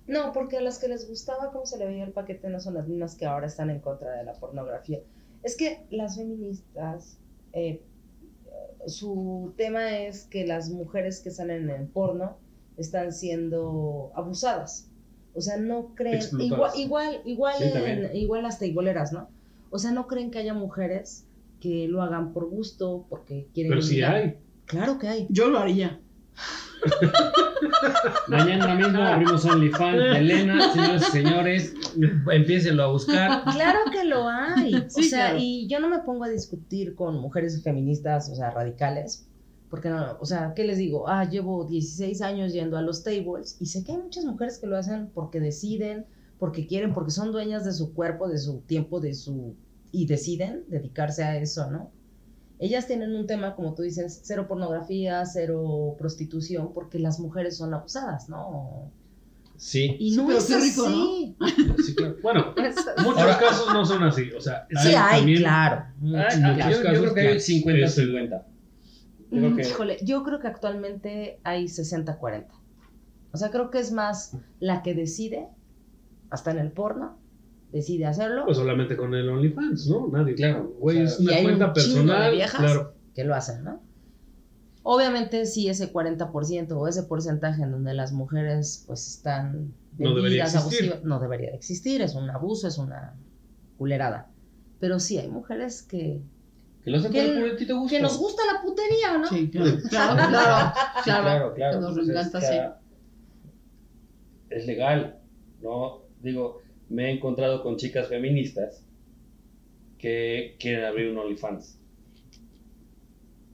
Speaker 5: No, porque a las que les gustaba cómo se le veía el paquete no son las mismas que ahora están en contra de la pornografía. Es que las feministas, eh, su tema es que las mujeres que salen en porno están siendo abusadas. O sea, no creen, igual, igual, igual,
Speaker 2: Sí,
Speaker 5: en- igual hasta igualeras, ¿no? O sea, no creen que haya mujeres que lo hagan por gusto, porque quieren
Speaker 3: Pero sí
Speaker 5: ligar.
Speaker 3: hay.
Speaker 5: Claro que hay.
Speaker 4: Yo lo haría.
Speaker 2: Mañana mismo abrimos OnlyFans de Elena, señores y señores. Empiécenlo a buscar.
Speaker 5: Claro que lo hay.
Speaker 4: Sí,
Speaker 5: o sea,
Speaker 4: claro.
Speaker 5: y yo no me pongo a discutir con mujeres feministas, o sea, radicales, porque no, o sea, ¿qué les digo? Ah, llevo 16 años yendo a los tables y sé que hay muchas mujeres que lo hacen porque deciden, porque quieren, porque son dueñas de su cuerpo, de su tiempo, de su y deciden dedicarse a eso, ¿no? Ellas tienen un tema, como tú dices, cero pornografía, cero prostitución, porque las mujeres son abusadas, ¿no?
Speaker 2: Sí,
Speaker 5: Y
Speaker 4: Sí,
Speaker 5: no
Speaker 4: pero
Speaker 5: es
Speaker 4: rico,
Speaker 5: así.
Speaker 3: Sí, claro. Bueno,
Speaker 5: Es-
Speaker 3: muchos
Speaker 2: Ahora-
Speaker 3: casos no son así. O sea,
Speaker 5: Sí hay,
Speaker 3: también-
Speaker 5: claro.
Speaker 3: Muchos
Speaker 2: ay, yo, yo
Speaker 3: casos
Speaker 2: creo que hay
Speaker 3: que
Speaker 2: 50-50. Yo creo
Speaker 5: Mm,
Speaker 2: que-
Speaker 5: Híjole, yo creo que actualmente hay 60-40. O sea, creo que es más la que decide, hasta en el porno, decide hacerlo,
Speaker 3: Pues solamente con el OnlyFans, ¿no? Nadie.
Speaker 2: Claro,
Speaker 3: Güey,
Speaker 2: o sea,
Speaker 3: es
Speaker 5: y
Speaker 3: una
Speaker 5: hay un
Speaker 3: cuenta
Speaker 5: de
Speaker 3: personal.
Speaker 5: viejas
Speaker 3: Claro.
Speaker 5: que lo hacen, ¿no? Obviamente, sí, ese 40% o ese porcentaje en donde las mujeres pues están
Speaker 3: No debería existir.
Speaker 5: abusivas, no debería de existir, es un abuso, es una culerada. Pero sí, hay mujeres que,
Speaker 2: Que lo hacen por
Speaker 5: Que-
Speaker 2: el gusto.
Speaker 5: que nos gusta la putería, ¿no?
Speaker 4: Sí, claro, claro, claro,
Speaker 2: Sí,
Speaker 4: claro.
Speaker 2: claro, claro.
Speaker 4: que nos
Speaker 2: Pues
Speaker 4: encanta,
Speaker 2: es,
Speaker 4: sí.
Speaker 2: Es legal, ¿no? Digo, me he encontrado con chicas feministas que quieren abrir un OnlyFans.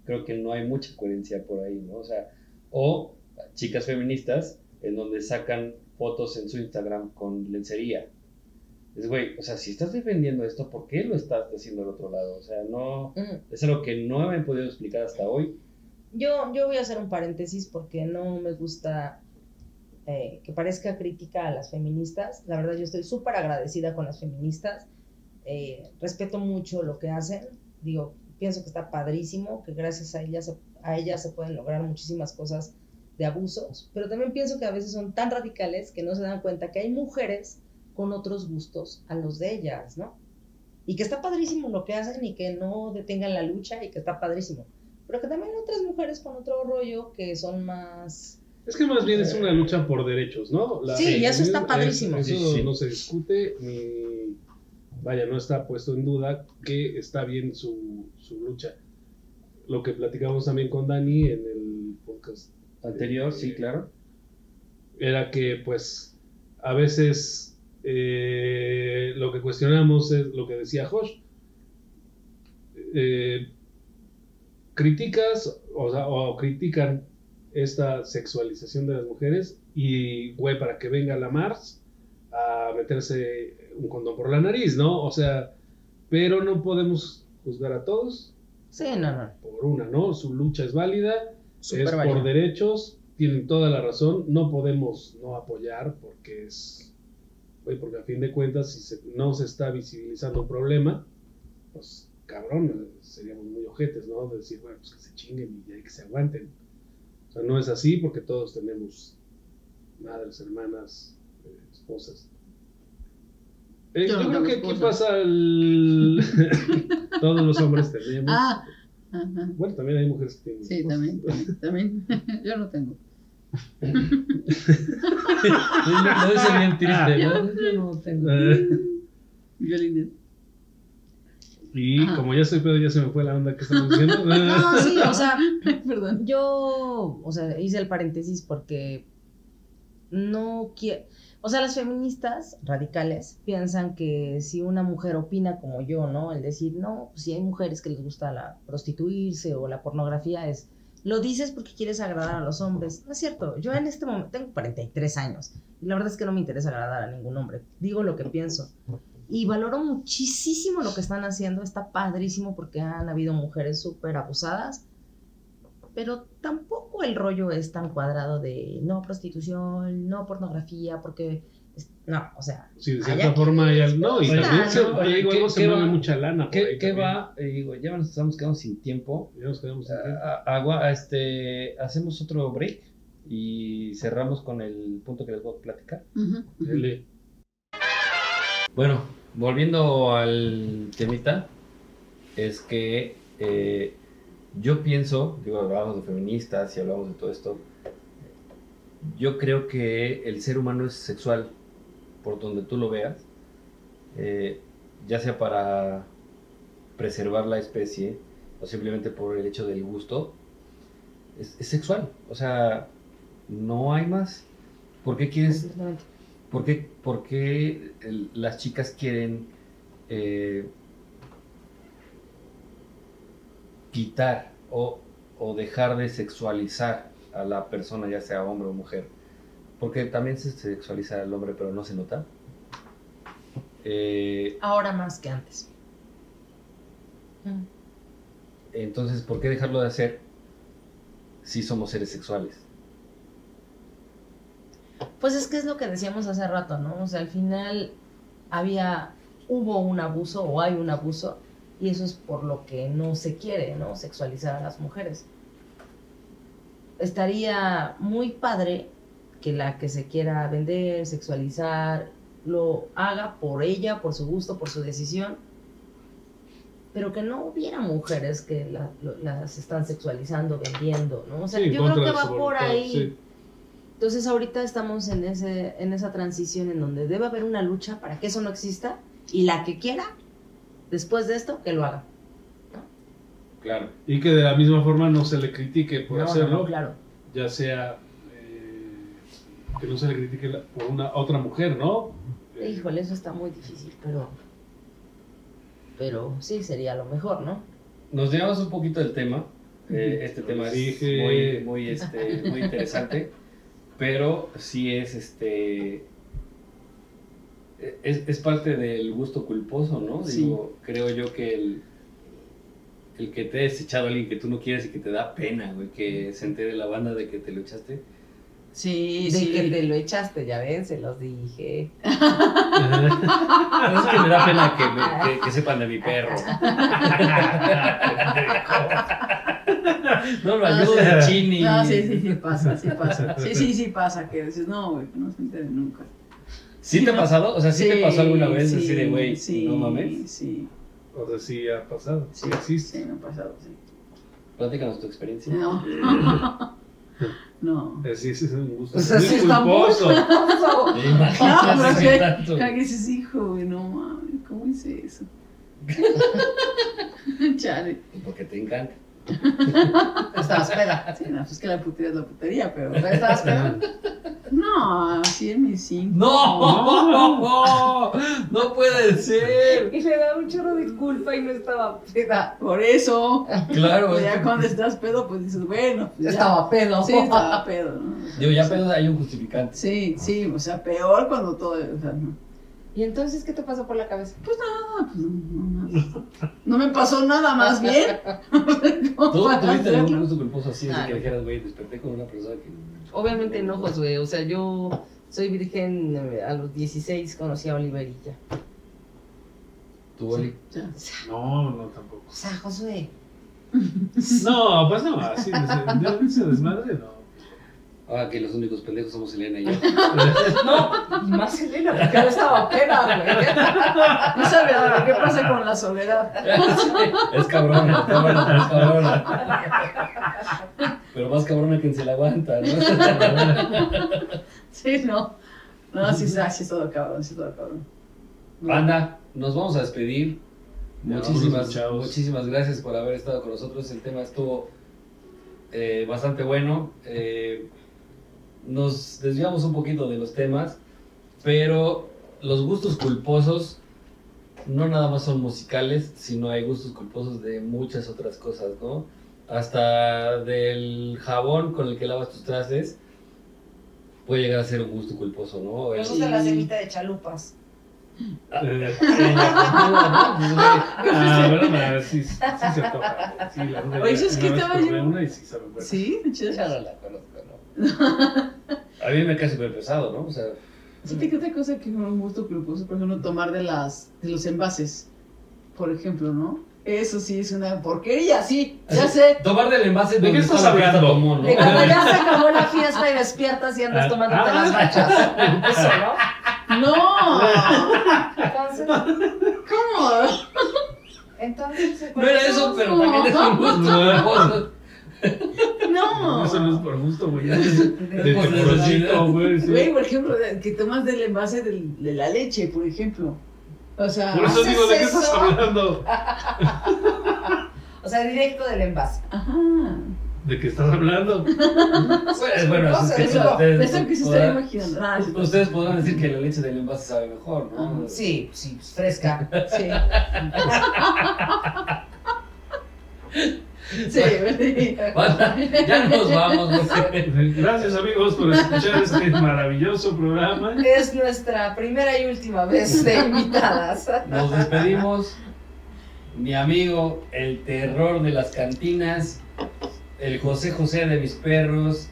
Speaker 2: Creo que no hay mucha coherencia por ahí, ¿no? O sea, o chicas feministas en donde sacan fotos en su Instagram con lencería. Es, güey, o sea, si estás defendiendo esto, ¿por qué lo estás haciendo al otro lado? O sea, no...
Speaker 5: Mm.
Speaker 2: Es algo que no me he podido explicar hasta hoy.
Speaker 5: Yo, yo voy a hacer un paréntesis porque no me gusta eh, que parezca crítica a las feministas. La verdad, yo estoy súper agradecida con las feministas. Eh, respeto mucho lo que hacen. Digo, pienso que está padrísimo, que gracias a ellas, a ellas se pueden lograr muchísimas cosas de abusos. Pero también pienso que a veces son tan radicales que no se dan cuenta que hay mujeres con otros gustos a los de ellas, ¿no? Y que está padrísimo lo que hacen y que no detengan la lucha y que está padrísimo pero que también hay otras mujeres con otro rollo que son más...
Speaker 3: Es que más bien es una lucha por derechos, ¿no? La-
Speaker 5: Sí, y eso está
Speaker 3: es-
Speaker 5: padrísimo.
Speaker 3: Eso
Speaker 2: Sí, sí.
Speaker 3: no se discute, ni. Vaya, no está puesto en duda que está bien su, su lucha. Lo que platicamos también con Dani en el podcast
Speaker 2: Anterior, sí,
Speaker 3: Eh,
Speaker 2: claro.
Speaker 3: era que, pues, a veces eh, lo que cuestionamos es lo que decía Josh. Eh, criticas, o, sea, o critican esta sexualización de las mujeres y, güey, para que venga la Mars a meterse un condón por la nariz, ¿no? O sea, pero no podemos juzgar a todos
Speaker 5: Sí, no, no.
Speaker 3: por una, ¿no? Su lucha es válida,
Speaker 5: Súper
Speaker 3: es por derechos, tienen toda la razón, no podemos no apoyar porque es, güey, porque a fin de cuentas si se- no se está visibilizando un problema, pues cabrón, seríamos muy ojetes, ¿no? De decir, bueno, pues que se chinguen y ya que se aguanten. O sea, no es así porque todos tenemos madres, hermanas, eh, esposas. Eh,
Speaker 4: Yo
Speaker 3: yo
Speaker 4: no
Speaker 3: creo que aquí pasa el... todos los hombres tenemos.
Speaker 4: Ah, ajá.
Speaker 3: Bueno, también hay mujeres que tienen.
Speaker 4: Sí,
Speaker 3: esposas.
Speaker 4: también, también. Yo no tengo.
Speaker 2: Lo dice bien triste, ¿no? Yo no tengo.
Speaker 3: Eh,
Speaker 4: Violines.
Speaker 3: Y
Speaker 4: Ajá.
Speaker 3: como ya estoy pedo, ya se me fue la onda que estamos diciendo.
Speaker 5: No, sí, o sea,
Speaker 4: Perdón.
Speaker 5: yo, o sea, hice el paréntesis porque no quiero, o sea, las feministas radicales piensan que si una mujer opina como yo, ¿no? El decir, no, pues si hay mujeres que les gusta la prostituirse o la pornografía es, lo dices porque quieres agradar a los hombres. No es cierto, yo en este momento tengo 43 años y la verdad es que no me interesa agradar a ningún hombre, digo lo que pienso. Y valoro muchísimo lo que están haciendo, está padrísimo porque han habido mujeres súper abusadas, pero tampoco el rollo es tan cuadrado de no prostitución, no pornografía, porque es- no, o sea,
Speaker 3: Sí, de cierta forma hay No, y también se,
Speaker 5: ¿no?
Speaker 3: luego
Speaker 2: ¿qué-
Speaker 3: se
Speaker 2: qué
Speaker 3: mueve
Speaker 2: va?
Speaker 3: mucha lana.
Speaker 2: ¿Qué, va? Eh, digo, ya nos estamos quedando sin tiempo.
Speaker 3: Ya nos quedamos sin tiempo.
Speaker 2: A- a- agua, este, hacemos otro break y cerramos con el punto que les voy a platicar.
Speaker 3: Dele.
Speaker 2: Bueno, volviendo al temita, es que eh, yo pienso, digo, hablamos de feministas y hablamos de todo esto, yo creo que el ser humano es sexual, por donde tú lo veas, eh, ya sea para preservar la especie o simplemente por el hecho del gusto, es, es sexual. O sea, No hay más. ¿Por qué quieres. ¿Por qué, por qué el- las chicas quieren eh, quitar o, o dejar de sexualizar a la persona, ya sea hombre o mujer? Porque también se sexualiza al hombre, pero no se nota. Eh,
Speaker 5: Ahora más que antes.
Speaker 2: Entonces, ¿por qué dejarlo de hacer si somos seres sexuales?
Speaker 5: Pues es que es lo que decíamos hace rato, ¿no? O sea, al final había, hubo un abuso o hay un abuso y eso es por lo que no se quiere, ¿no? Sexualizar a las mujeres. Estaría muy padre que la que se quiera vender, sexualizar, lo haga por ella, por su gusto, por su decisión, pero que no hubiera mujeres que la- lo- las están sexualizando, vendiendo, ¿no? O sea,
Speaker 3: Sí,
Speaker 5: yo creo que va por ahí.
Speaker 3: sí.
Speaker 5: Entonces ahorita estamos en, ese, en esa transición en donde debe haber una lucha para que eso no exista y la que quiera, después de esto, que lo haga.
Speaker 2: Claro.
Speaker 3: Y que de la misma forma no se le critique por
Speaker 5: No,
Speaker 3: hacerlo,
Speaker 5: no, claro.
Speaker 3: ya sea eh, que no se le critique la- por una otra mujer, ¿no? Eh,
Speaker 5: Híjole, eso está muy difícil, pero... Pero sí, sería lo mejor, ¿no?
Speaker 2: Nos llevamos un poquito del tema. Eh, este tema es
Speaker 3: Dije.
Speaker 2: muy, muy, este, muy interesante. Pero sí es este. Es, es parte del gusto culposo, ¿no?
Speaker 4: Sí.
Speaker 2: Digo, creo yo que el, el que te has echado a alguien que tú no quieres y que te da pena, güey, que se entere la banda de que te lo echaste.
Speaker 4: Sí,
Speaker 5: De
Speaker 4: sí.
Speaker 5: que te lo echaste, ya ven, se los dije.
Speaker 2: es que me da pena que, me- que- que sepan de mi perro. no lo ayudes, Chini.
Speaker 4: No, sí, sí, sí pasa, sí pasa. Sí, sí, sí pasa, que dices, no, güey, no se entere nunca.
Speaker 2: ¿Sí te ha pasado? O sea, ¿sí, te pasó alguna vez
Speaker 4: sí,
Speaker 2: así de, güey,
Speaker 4: sí,
Speaker 2: no mames?
Speaker 4: Sí,
Speaker 3: O sea, sí ha pasado, sí
Speaker 4: sí,
Speaker 3: existe.
Speaker 4: sí, me ha pasado, sí.
Speaker 2: Platícanos tu experiencia.
Speaker 4: No. No.
Speaker 3: Eh, Sí, sí, es un gusto.
Speaker 5: O sea,
Speaker 3: muy
Speaker 5: sí está
Speaker 3: culposo.
Speaker 5: culposo.
Speaker 2: Me imagino
Speaker 4: No, pero
Speaker 2: así
Speaker 4: que,
Speaker 2: tanto.
Speaker 4: que dices, hijo, güey, no mames, ¿cómo hice eso? Chale.
Speaker 2: Porque te encanta.
Speaker 5: Estabas peda.
Speaker 4: Sí, no, pues que la putería es la putería, pero.
Speaker 5: Estabas peda.
Speaker 4: No, así en mis cinco.
Speaker 2: ¡No! ¡No puede ser!
Speaker 5: Y le da un chorro de culpa y no estaba peda.
Speaker 4: Por eso.
Speaker 2: Claro,
Speaker 4: Pues
Speaker 2: es
Speaker 4: ya
Speaker 2: que-
Speaker 4: cuando estás pedo, pues dices, bueno, pues ya.
Speaker 5: Estaba pedo.
Speaker 4: Sí, estaba pedo, ¿no?
Speaker 2: Digo, ya pedo hay un justificante.
Speaker 4: Sí, sí, o sea, peor cuando todo. O sea, no.
Speaker 5: ¿Y entonces qué te pasó por la cabeza?
Speaker 4: Ah, pues no, no, no, no me pasó nada más bien. ¿Cómo
Speaker 2: ¿Tú tuviste algún gusto culposo así? Así que dijeras, güey, desperté con una persona que.
Speaker 5: Obviamente no, Josué. O sea, yo soy virgen eh, a los 16, conocí a Oliver y ya.
Speaker 2: Tu boli.
Speaker 4: Ya.
Speaker 3: No, no, tampoco.
Speaker 5: O sea, Josué.
Speaker 3: No, pues no, así de de- desmadre, no.
Speaker 2: Ahora que los únicos pendejos somos Elena y yo.
Speaker 5: No, y más Elena, porque no estaba güey.
Speaker 4: No sabes lo que pasa con la soledad.
Speaker 2: es cabrona, es cabrona, es cabrona. Pero más cabrona que se la aguanta, ¿no?
Speaker 4: Sí, no. No, sí, sí, sí, es todo cabrón, sí, es todo cabrón.
Speaker 2: Banda, nos vamos a despedir.
Speaker 3: Ya,
Speaker 2: Muchísimas, muchísimas gracias por haber estado con nosotros. El tema estuvo eh, bastante bueno. Eh, nos desviamos un poquito de los temas, pero los gustos culposos no nada más son musicales, sino hay gustos culposos de muchas otras cosas, ¿no? Hasta del jabón con el que lavas tus trastes puede llegar a ser un gusto culposo, ¿no?
Speaker 5: Me
Speaker 2: El-
Speaker 5: gusta la semita de chalupas.
Speaker 3: Eh,
Speaker 2: Ah,
Speaker 3: Ah, sí, sí se toca. Sí, la verdad,
Speaker 4: Oye,
Speaker 3: una y sí sabe bueno.
Speaker 4: Sí, chido.
Speaker 2: Ya no la conozco, ¿no? A mí me cae súper pesado, ¿no? O sea,
Speaker 4: Fíjate que otra cosa que me gusta culposo, por ejemplo, tomar de las de los envases, por ejemplo, ¿no? Eso sí es una porquería, sí, ya sé.
Speaker 2: tomar del envase
Speaker 3: ¿De qué
Speaker 2: está
Speaker 3: estás hablando?
Speaker 2: ¿no?
Speaker 5: De cuando ya se acabó la fiesta y despiertas y andas
Speaker 3: Ah,
Speaker 5: tomándote
Speaker 3: ah.
Speaker 5: las bachas. Eso, ¿no?
Speaker 4: No,
Speaker 5: Entonces,
Speaker 4: ¿cómo?
Speaker 5: entonces
Speaker 2: No era eso, pero también es un gusto.
Speaker 4: No.
Speaker 3: Eso no es por gusto, güey. De
Speaker 2: Por necesidad.
Speaker 3: güey. sí.
Speaker 4: Güey, por ejemplo, que tomas del envase del- de la leche, por ejemplo. O sea,
Speaker 3: Por eso
Speaker 5: ¿haces
Speaker 3: digo, ¿de qué estás hablando?
Speaker 5: o sea, directo del envase.
Speaker 4: ajá.
Speaker 3: ¿De qué estás hablando?
Speaker 2: Pues, bueno, eso es que
Speaker 4: Eso,
Speaker 2: ustedes,
Speaker 4: eso que se está
Speaker 2: podrán,
Speaker 4: imaginando. Ah,
Speaker 2: ustedes podrán decir que la leche del envase sabe mejor, ¿no?
Speaker 5: Sí, sí, fresca.
Speaker 4: Sí. Sí.
Speaker 2: Banda, ya nos vamos, porque
Speaker 3: Gracias amigos por escuchar este maravilloso programa.
Speaker 5: Es nuestra primera y última vez de invitadas.
Speaker 2: nos despedimos. Mi amigo, el terror de las cantinas, el José José de mis perros.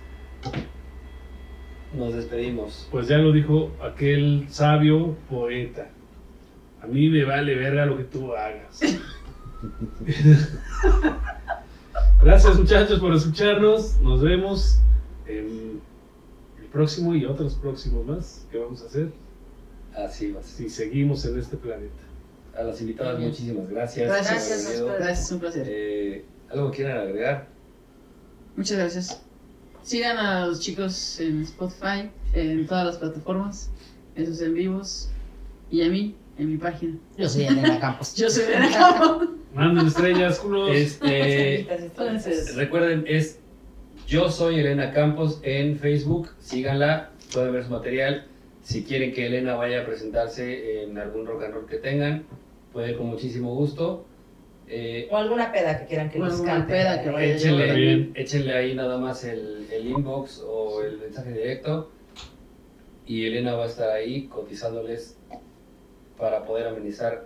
Speaker 2: Nos despedimos.
Speaker 3: Pues ya lo dijo aquel sabio poeta. A mí me vale verga lo que tú hagas. Gracias muchachos por escucharnos. Nos vemos en el próximo y otros próximos más que vamos a hacer
Speaker 2: Así va.
Speaker 3: si seguimos en este planeta.
Speaker 2: A las invitadas, muchísimas gracias.
Speaker 4: Gracias,
Speaker 2: venido.
Speaker 4: Gracias, un placer.
Speaker 2: Eh, ¿Algo que quieran agregar?
Speaker 4: Muchas gracias. Sigan a los chicos en Spotify, en todas las plataformas, en sus en vivos y a mí en mi página.
Speaker 5: Yo soy Elena Campos.
Speaker 4: Yo soy Elena Campos.
Speaker 3: Manden estrellas, culos.
Speaker 2: Este,
Speaker 4: Entonces,
Speaker 2: recuerden, es Yo soy Elena Campos en Facebook. Síganla, pueden ver su material. Si quieren que Elena vaya a presentarse en algún rock and roll que tengan, puede con muchísimo gusto. Eh,
Speaker 5: O alguna peda que quieran que nos cante.
Speaker 4: peda que vaya a
Speaker 2: échenle,
Speaker 3: Bien.
Speaker 2: échenle ahí nada más el, el inbox o el mensaje directo. Y Elena va a estar ahí cotizándoles para poder amenizar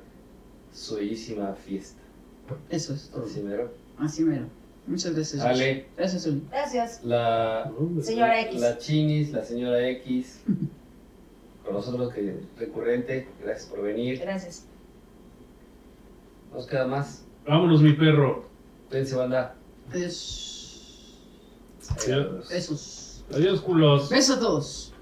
Speaker 2: su bellísima fiesta.
Speaker 4: eso es todo.
Speaker 2: Así mero.
Speaker 4: Así mero. Muchas gracias.
Speaker 2: Ale,
Speaker 4: Gracias, Uli.
Speaker 5: Gracias.
Speaker 2: la,
Speaker 5: Señora X.
Speaker 2: la Chinis, la señora X, con nosotros que recurrente, gracias por venir.
Speaker 5: Gracias.
Speaker 2: Nos queda más.
Speaker 3: Vámonos, mi perro.
Speaker 2: Cuídense, banda.
Speaker 4: Adiós.
Speaker 3: Adiós.
Speaker 4: Besos.
Speaker 3: Adiós, culos.
Speaker 4: Besos a todos.